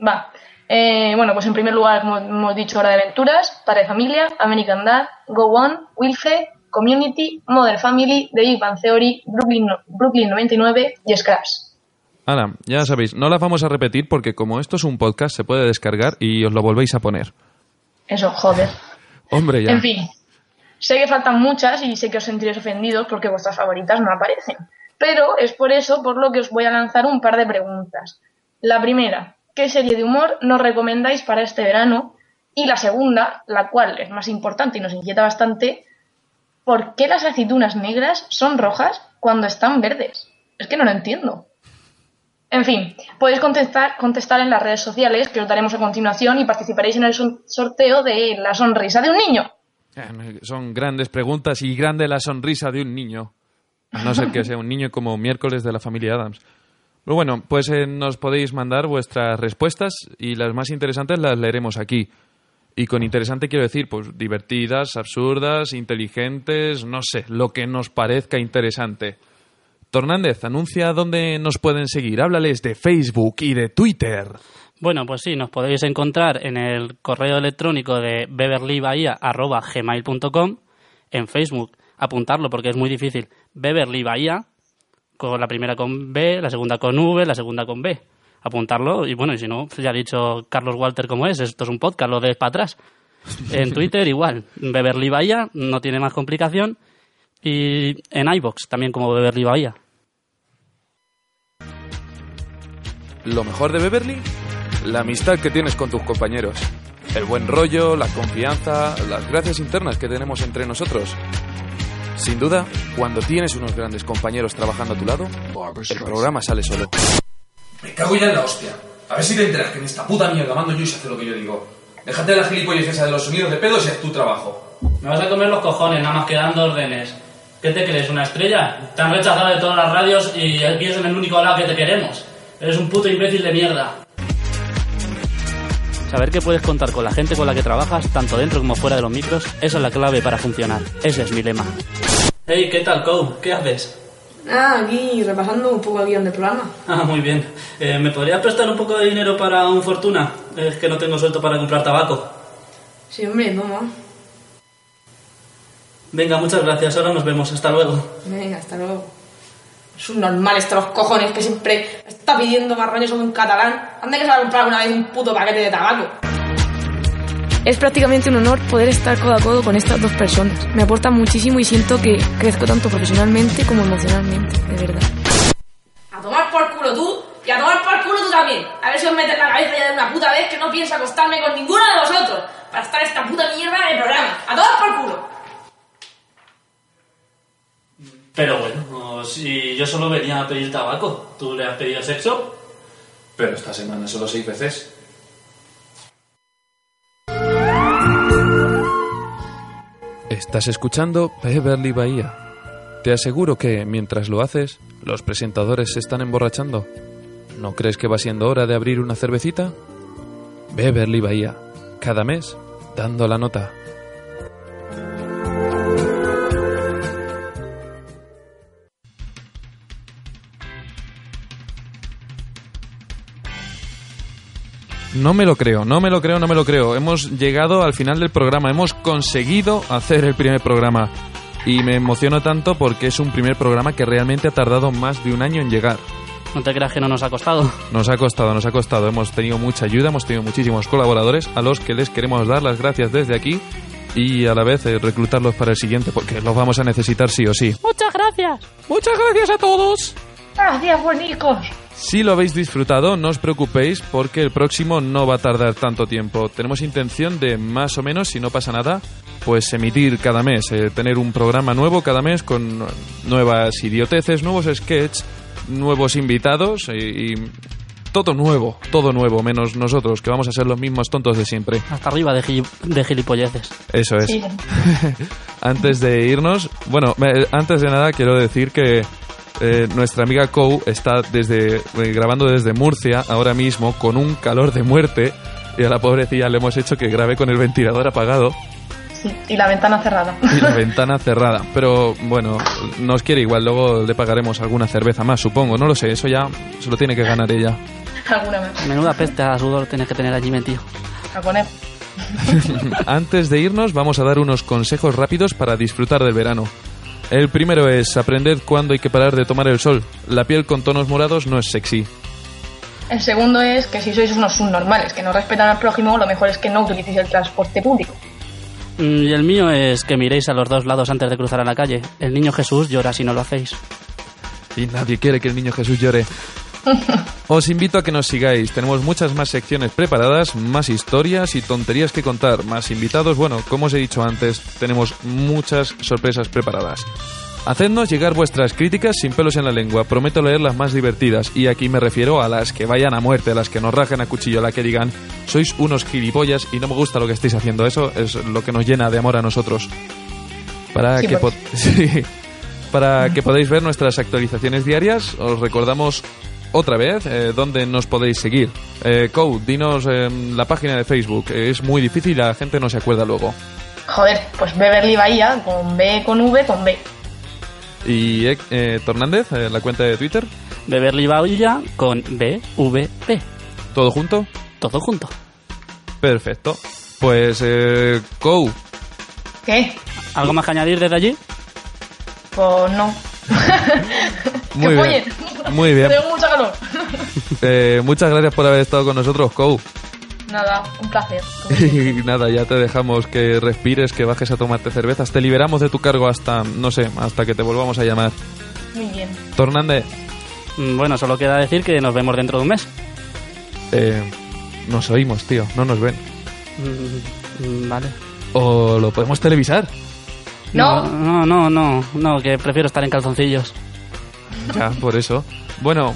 J: va. Eh, bueno, pues en primer lugar, como hemos dicho, Hora de Aventuras, Padre de Familia, American Dad, Go On, Wilfe, Community, Modern Family, The Big Bang Theory, Brooklyn, no- Brooklyn 99 y Scraps.
E: Ahora, ya sabéis, no las vamos a repetir porque como esto es un podcast se puede descargar y os lo volvéis a poner.
J: Eso, joder.
E: Hombre, ya.
J: En fin, sé que faltan muchas y sé que os sentiréis ofendidos porque vuestras favoritas no aparecen. Pero es por eso por lo que os voy a lanzar un par de preguntas. La primera, ¿qué serie de humor nos recomendáis para este verano? Y la segunda, la cual es más importante y nos inquieta bastante, ¿por qué las aceitunas negras son rojas cuando están verdes? Es que no lo entiendo. En fin, podéis contestar, contestar en las redes sociales que os daremos a continuación y participaréis en el sorteo de la sonrisa de un niño.
E: Son grandes preguntas y grande la sonrisa de un niño. A no ser que sea un niño como miércoles de la familia Adams. Pero bueno, pues eh, nos podéis mandar vuestras respuestas y las más interesantes las leeremos aquí. Y con interesante quiero decir, pues divertidas, absurdas, inteligentes, no sé, lo que nos parezca interesante. Tornández, anuncia dónde nos pueden seguir. Háblales de Facebook y de Twitter.
U: Bueno, pues sí, nos podéis encontrar en el correo electrónico de beverlybahía.gmail.com en Facebook. Apuntarlo porque es muy difícil. Beverly Bahía, con la primera con B, la segunda con V, la segunda con B. Apuntarlo y bueno, y si no, ya ha dicho Carlos Walter cómo es, esto es un podcast, lo des para atrás. En Twitter igual, Beverly Bahía, no tiene más complicación. Y en iBox también como Beverly Bahía.
E: Lo mejor de Beverly, la amistad que tienes con tus compañeros, el buen rollo, la confianza, las gracias internas que tenemos entre nosotros. Sin duda, cuando tienes unos grandes compañeros trabajando a tu lado, el programa sale solo.
S: Me cago ya en la hostia. A ver si te enteras que en esta puta mierda mando yo y se hace lo que yo digo. Déjate de la gilipollas esa de los sonidos de pedos y haz tu trabajo.
U: Me vas a comer los cojones, nada más que dando órdenes. ¿Qué te crees, una estrella? Te han rechazado de todas las radios y aquí es en el único lado que te queremos. Eres un puto imbécil de mierda. Saber que puedes contar con la gente con la que trabajas, tanto dentro como fuera de los micros, esa es la clave para funcionar. Ese es mi lema.
R: Hey, ¿qué tal, Cow? ¿Qué haces?
J: Ah, aquí repasando un poco el guion del programa.
R: Ah, muy bien. Eh, ¿Me podrías prestar un poco de dinero para un fortuna? Es que no tengo suelto para comprar tabaco.
J: Sí, hombre, toma.
R: Venga, muchas gracias. Ahora nos vemos. Hasta luego.
J: Venga, hasta luego. Es un normal estos los cojones que siempre está pidiendo marrones sobre un catalán. Anda que se va a comprar una vez un puto paquete de tabaco. Es prácticamente un honor poder estar codo a codo con estas dos personas. Me aportan muchísimo y siento que crezco tanto profesionalmente como emocionalmente, de verdad. A tomar por culo tú y a tomar por culo tú también. A ver si os metes la cabeza ya de una puta vez que no pienso acostarme con ninguno de vosotros para estar esta puta mierda de programa. A tomar por culo.
R: Pero bueno, si yo solo venía a pedir tabaco, ¿tú le has pedido sexo?
E: Pero esta semana solo seis veces. Estás escuchando Beverly Bahía. Te aseguro que, mientras lo haces, los presentadores se están emborrachando. ¿No crees que va siendo hora de abrir una cervecita? Beverly Bahía. Cada mes, dando la nota. No me lo creo, no me lo creo, no me lo creo. Hemos llegado al final del programa, hemos conseguido hacer el primer programa. Y me emociono tanto porque es un primer programa que realmente ha tardado más de un año en llegar.
U: No te creas que no nos ha costado.
E: Nos ha costado, nos ha costado. Hemos tenido mucha ayuda, hemos tenido muchísimos colaboradores a los que les queremos dar las gracias desde aquí y a la vez eh, reclutarlos para el siguiente porque los vamos a necesitar sí o sí.
O: Muchas gracias.
E: Muchas gracias a todos.
J: Gracias, buenicos.
E: Si lo habéis disfrutado, no os preocupéis porque el próximo no va a tardar tanto tiempo. Tenemos intención de más o menos, si no pasa nada, pues emitir cada mes, eh, tener un programa nuevo cada mes con nuevas idioteces, nuevos sketches, nuevos invitados y, y todo nuevo, todo nuevo, menos nosotros, que vamos a ser los mismos tontos de siempre.
U: Hasta arriba de, gili- de gilipolleces.
E: Eso es.
J: Sí.
E: antes de irnos, bueno, me- antes de nada quiero decir que eh, nuestra amiga Kou está desde eh, grabando desde Murcia ahora mismo con un calor de muerte y a la pobrecilla le hemos hecho que grabe con el ventilador apagado
J: Sí, y la ventana cerrada.
E: y la ventana cerrada. Pero bueno, nos quiere igual, luego le pagaremos alguna cerveza más, supongo, no lo sé, eso ya se lo tiene que ganar ella.
J: Alguna más.
U: Menuda peste a sudor tienes que tener allí metido.
J: A poner.
E: Antes de irnos, vamos a dar unos consejos rápidos para disfrutar del verano. El primero es aprended cuándo hay que parar de tomar el sol. La piel con tonos morados no es sexy.
J: El segundo es que si sois unos subnormales que no respetan al prójimo, lo mejor es que no utilicéis el transporte público.
U: Mm, Y el mío es que miréis a los dos lados antes de cruzar a la calle. El niño Jesús llora si no lo hacéis.
E: Y nadie quiere que el niño Jesús llore. Os invito a que nos sigáis. Tenemos muchas más secciones preparadas, más historias y tonterías que contar, más invitados. Bueno, como os he dicho antes, tenemos muchas sorpresas preparadas. Hacednos llegar vuestras críticas sin pelos en la lengua. Prometo leer las más divertidas. Y aquí me refiero a las que vayan a muerte, a las que nos rajen a cuchillo, a las que digan, sois unos gilipollas y no me gusta lo que estáis haciendo. Eso es lo que nos llena de amor a nosotros. Para
J: Sí,
E: que sí. Para que podáis ver nuestras actualizaciones diarias, os recordamos otra vez eh, dónde nos podéis seguir. Eh, Kou, dinos eh, la página de Facebook. Eh, Es muy difícil, la gente no se acuerda luego.
J: Joder, pues Beverly Bahía con B, con V, con B.
E: Y eh, eh, Tornández, eh, la cuenta de Twitter,
U: Beverly Bahía con BVP.
E: todo junto.
U: Todo junto.
E: Perfecto. Pues, eh, Kou,
J: ¿Qué?
U: ¿Algo más que añadir desde allí?
J: Pues no.
E: muy
J: que
E: bien.
J: follen.
E: Muy bien.
J: Tengo mucho calor.
E: Eh, muchas gracias por haber estado con nosotros, Kou.
J: Nada, un placer.
E: Y nada, ya te dejamos que respires, que bajes a tomarte cervezas. Te liberamos de tu cargo hasta, no sé, hasta que te volvamos a llamar.
J: Muy bien.
E: Tornández,
U: Mm, Bueno, solo queda decir que nos vemos dentro de un mes.
E: eh, nos oímos, tío, no nos ven.
U: Mm, mm, Vale.
E: O lo podemos televisar.
J: No.
U: No, no, no, no, que prefiero estar en calzoncillos.
E: Ya, por eso. Bueno,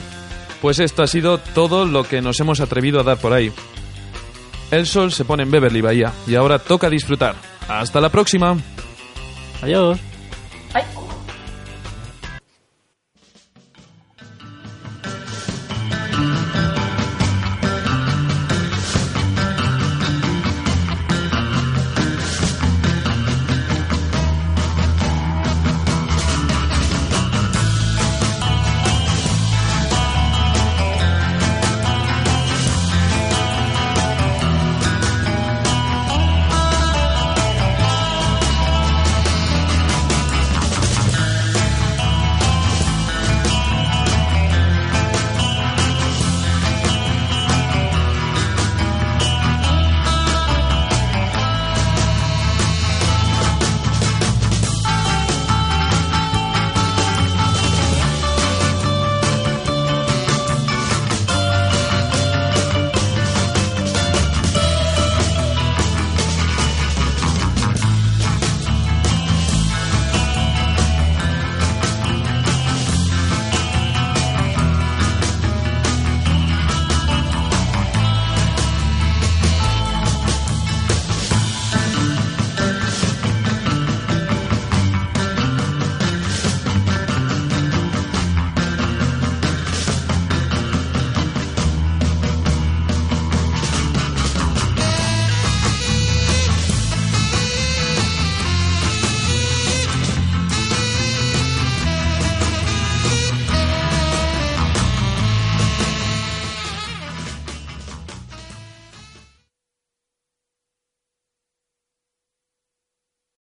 E: pues esto ha sido todo lo que nos hemos atrevido a dar por ahí. El sol se pone en Beverly Bahía y ahora toca disfrutar. Hasta la próxima.
U: Adiós.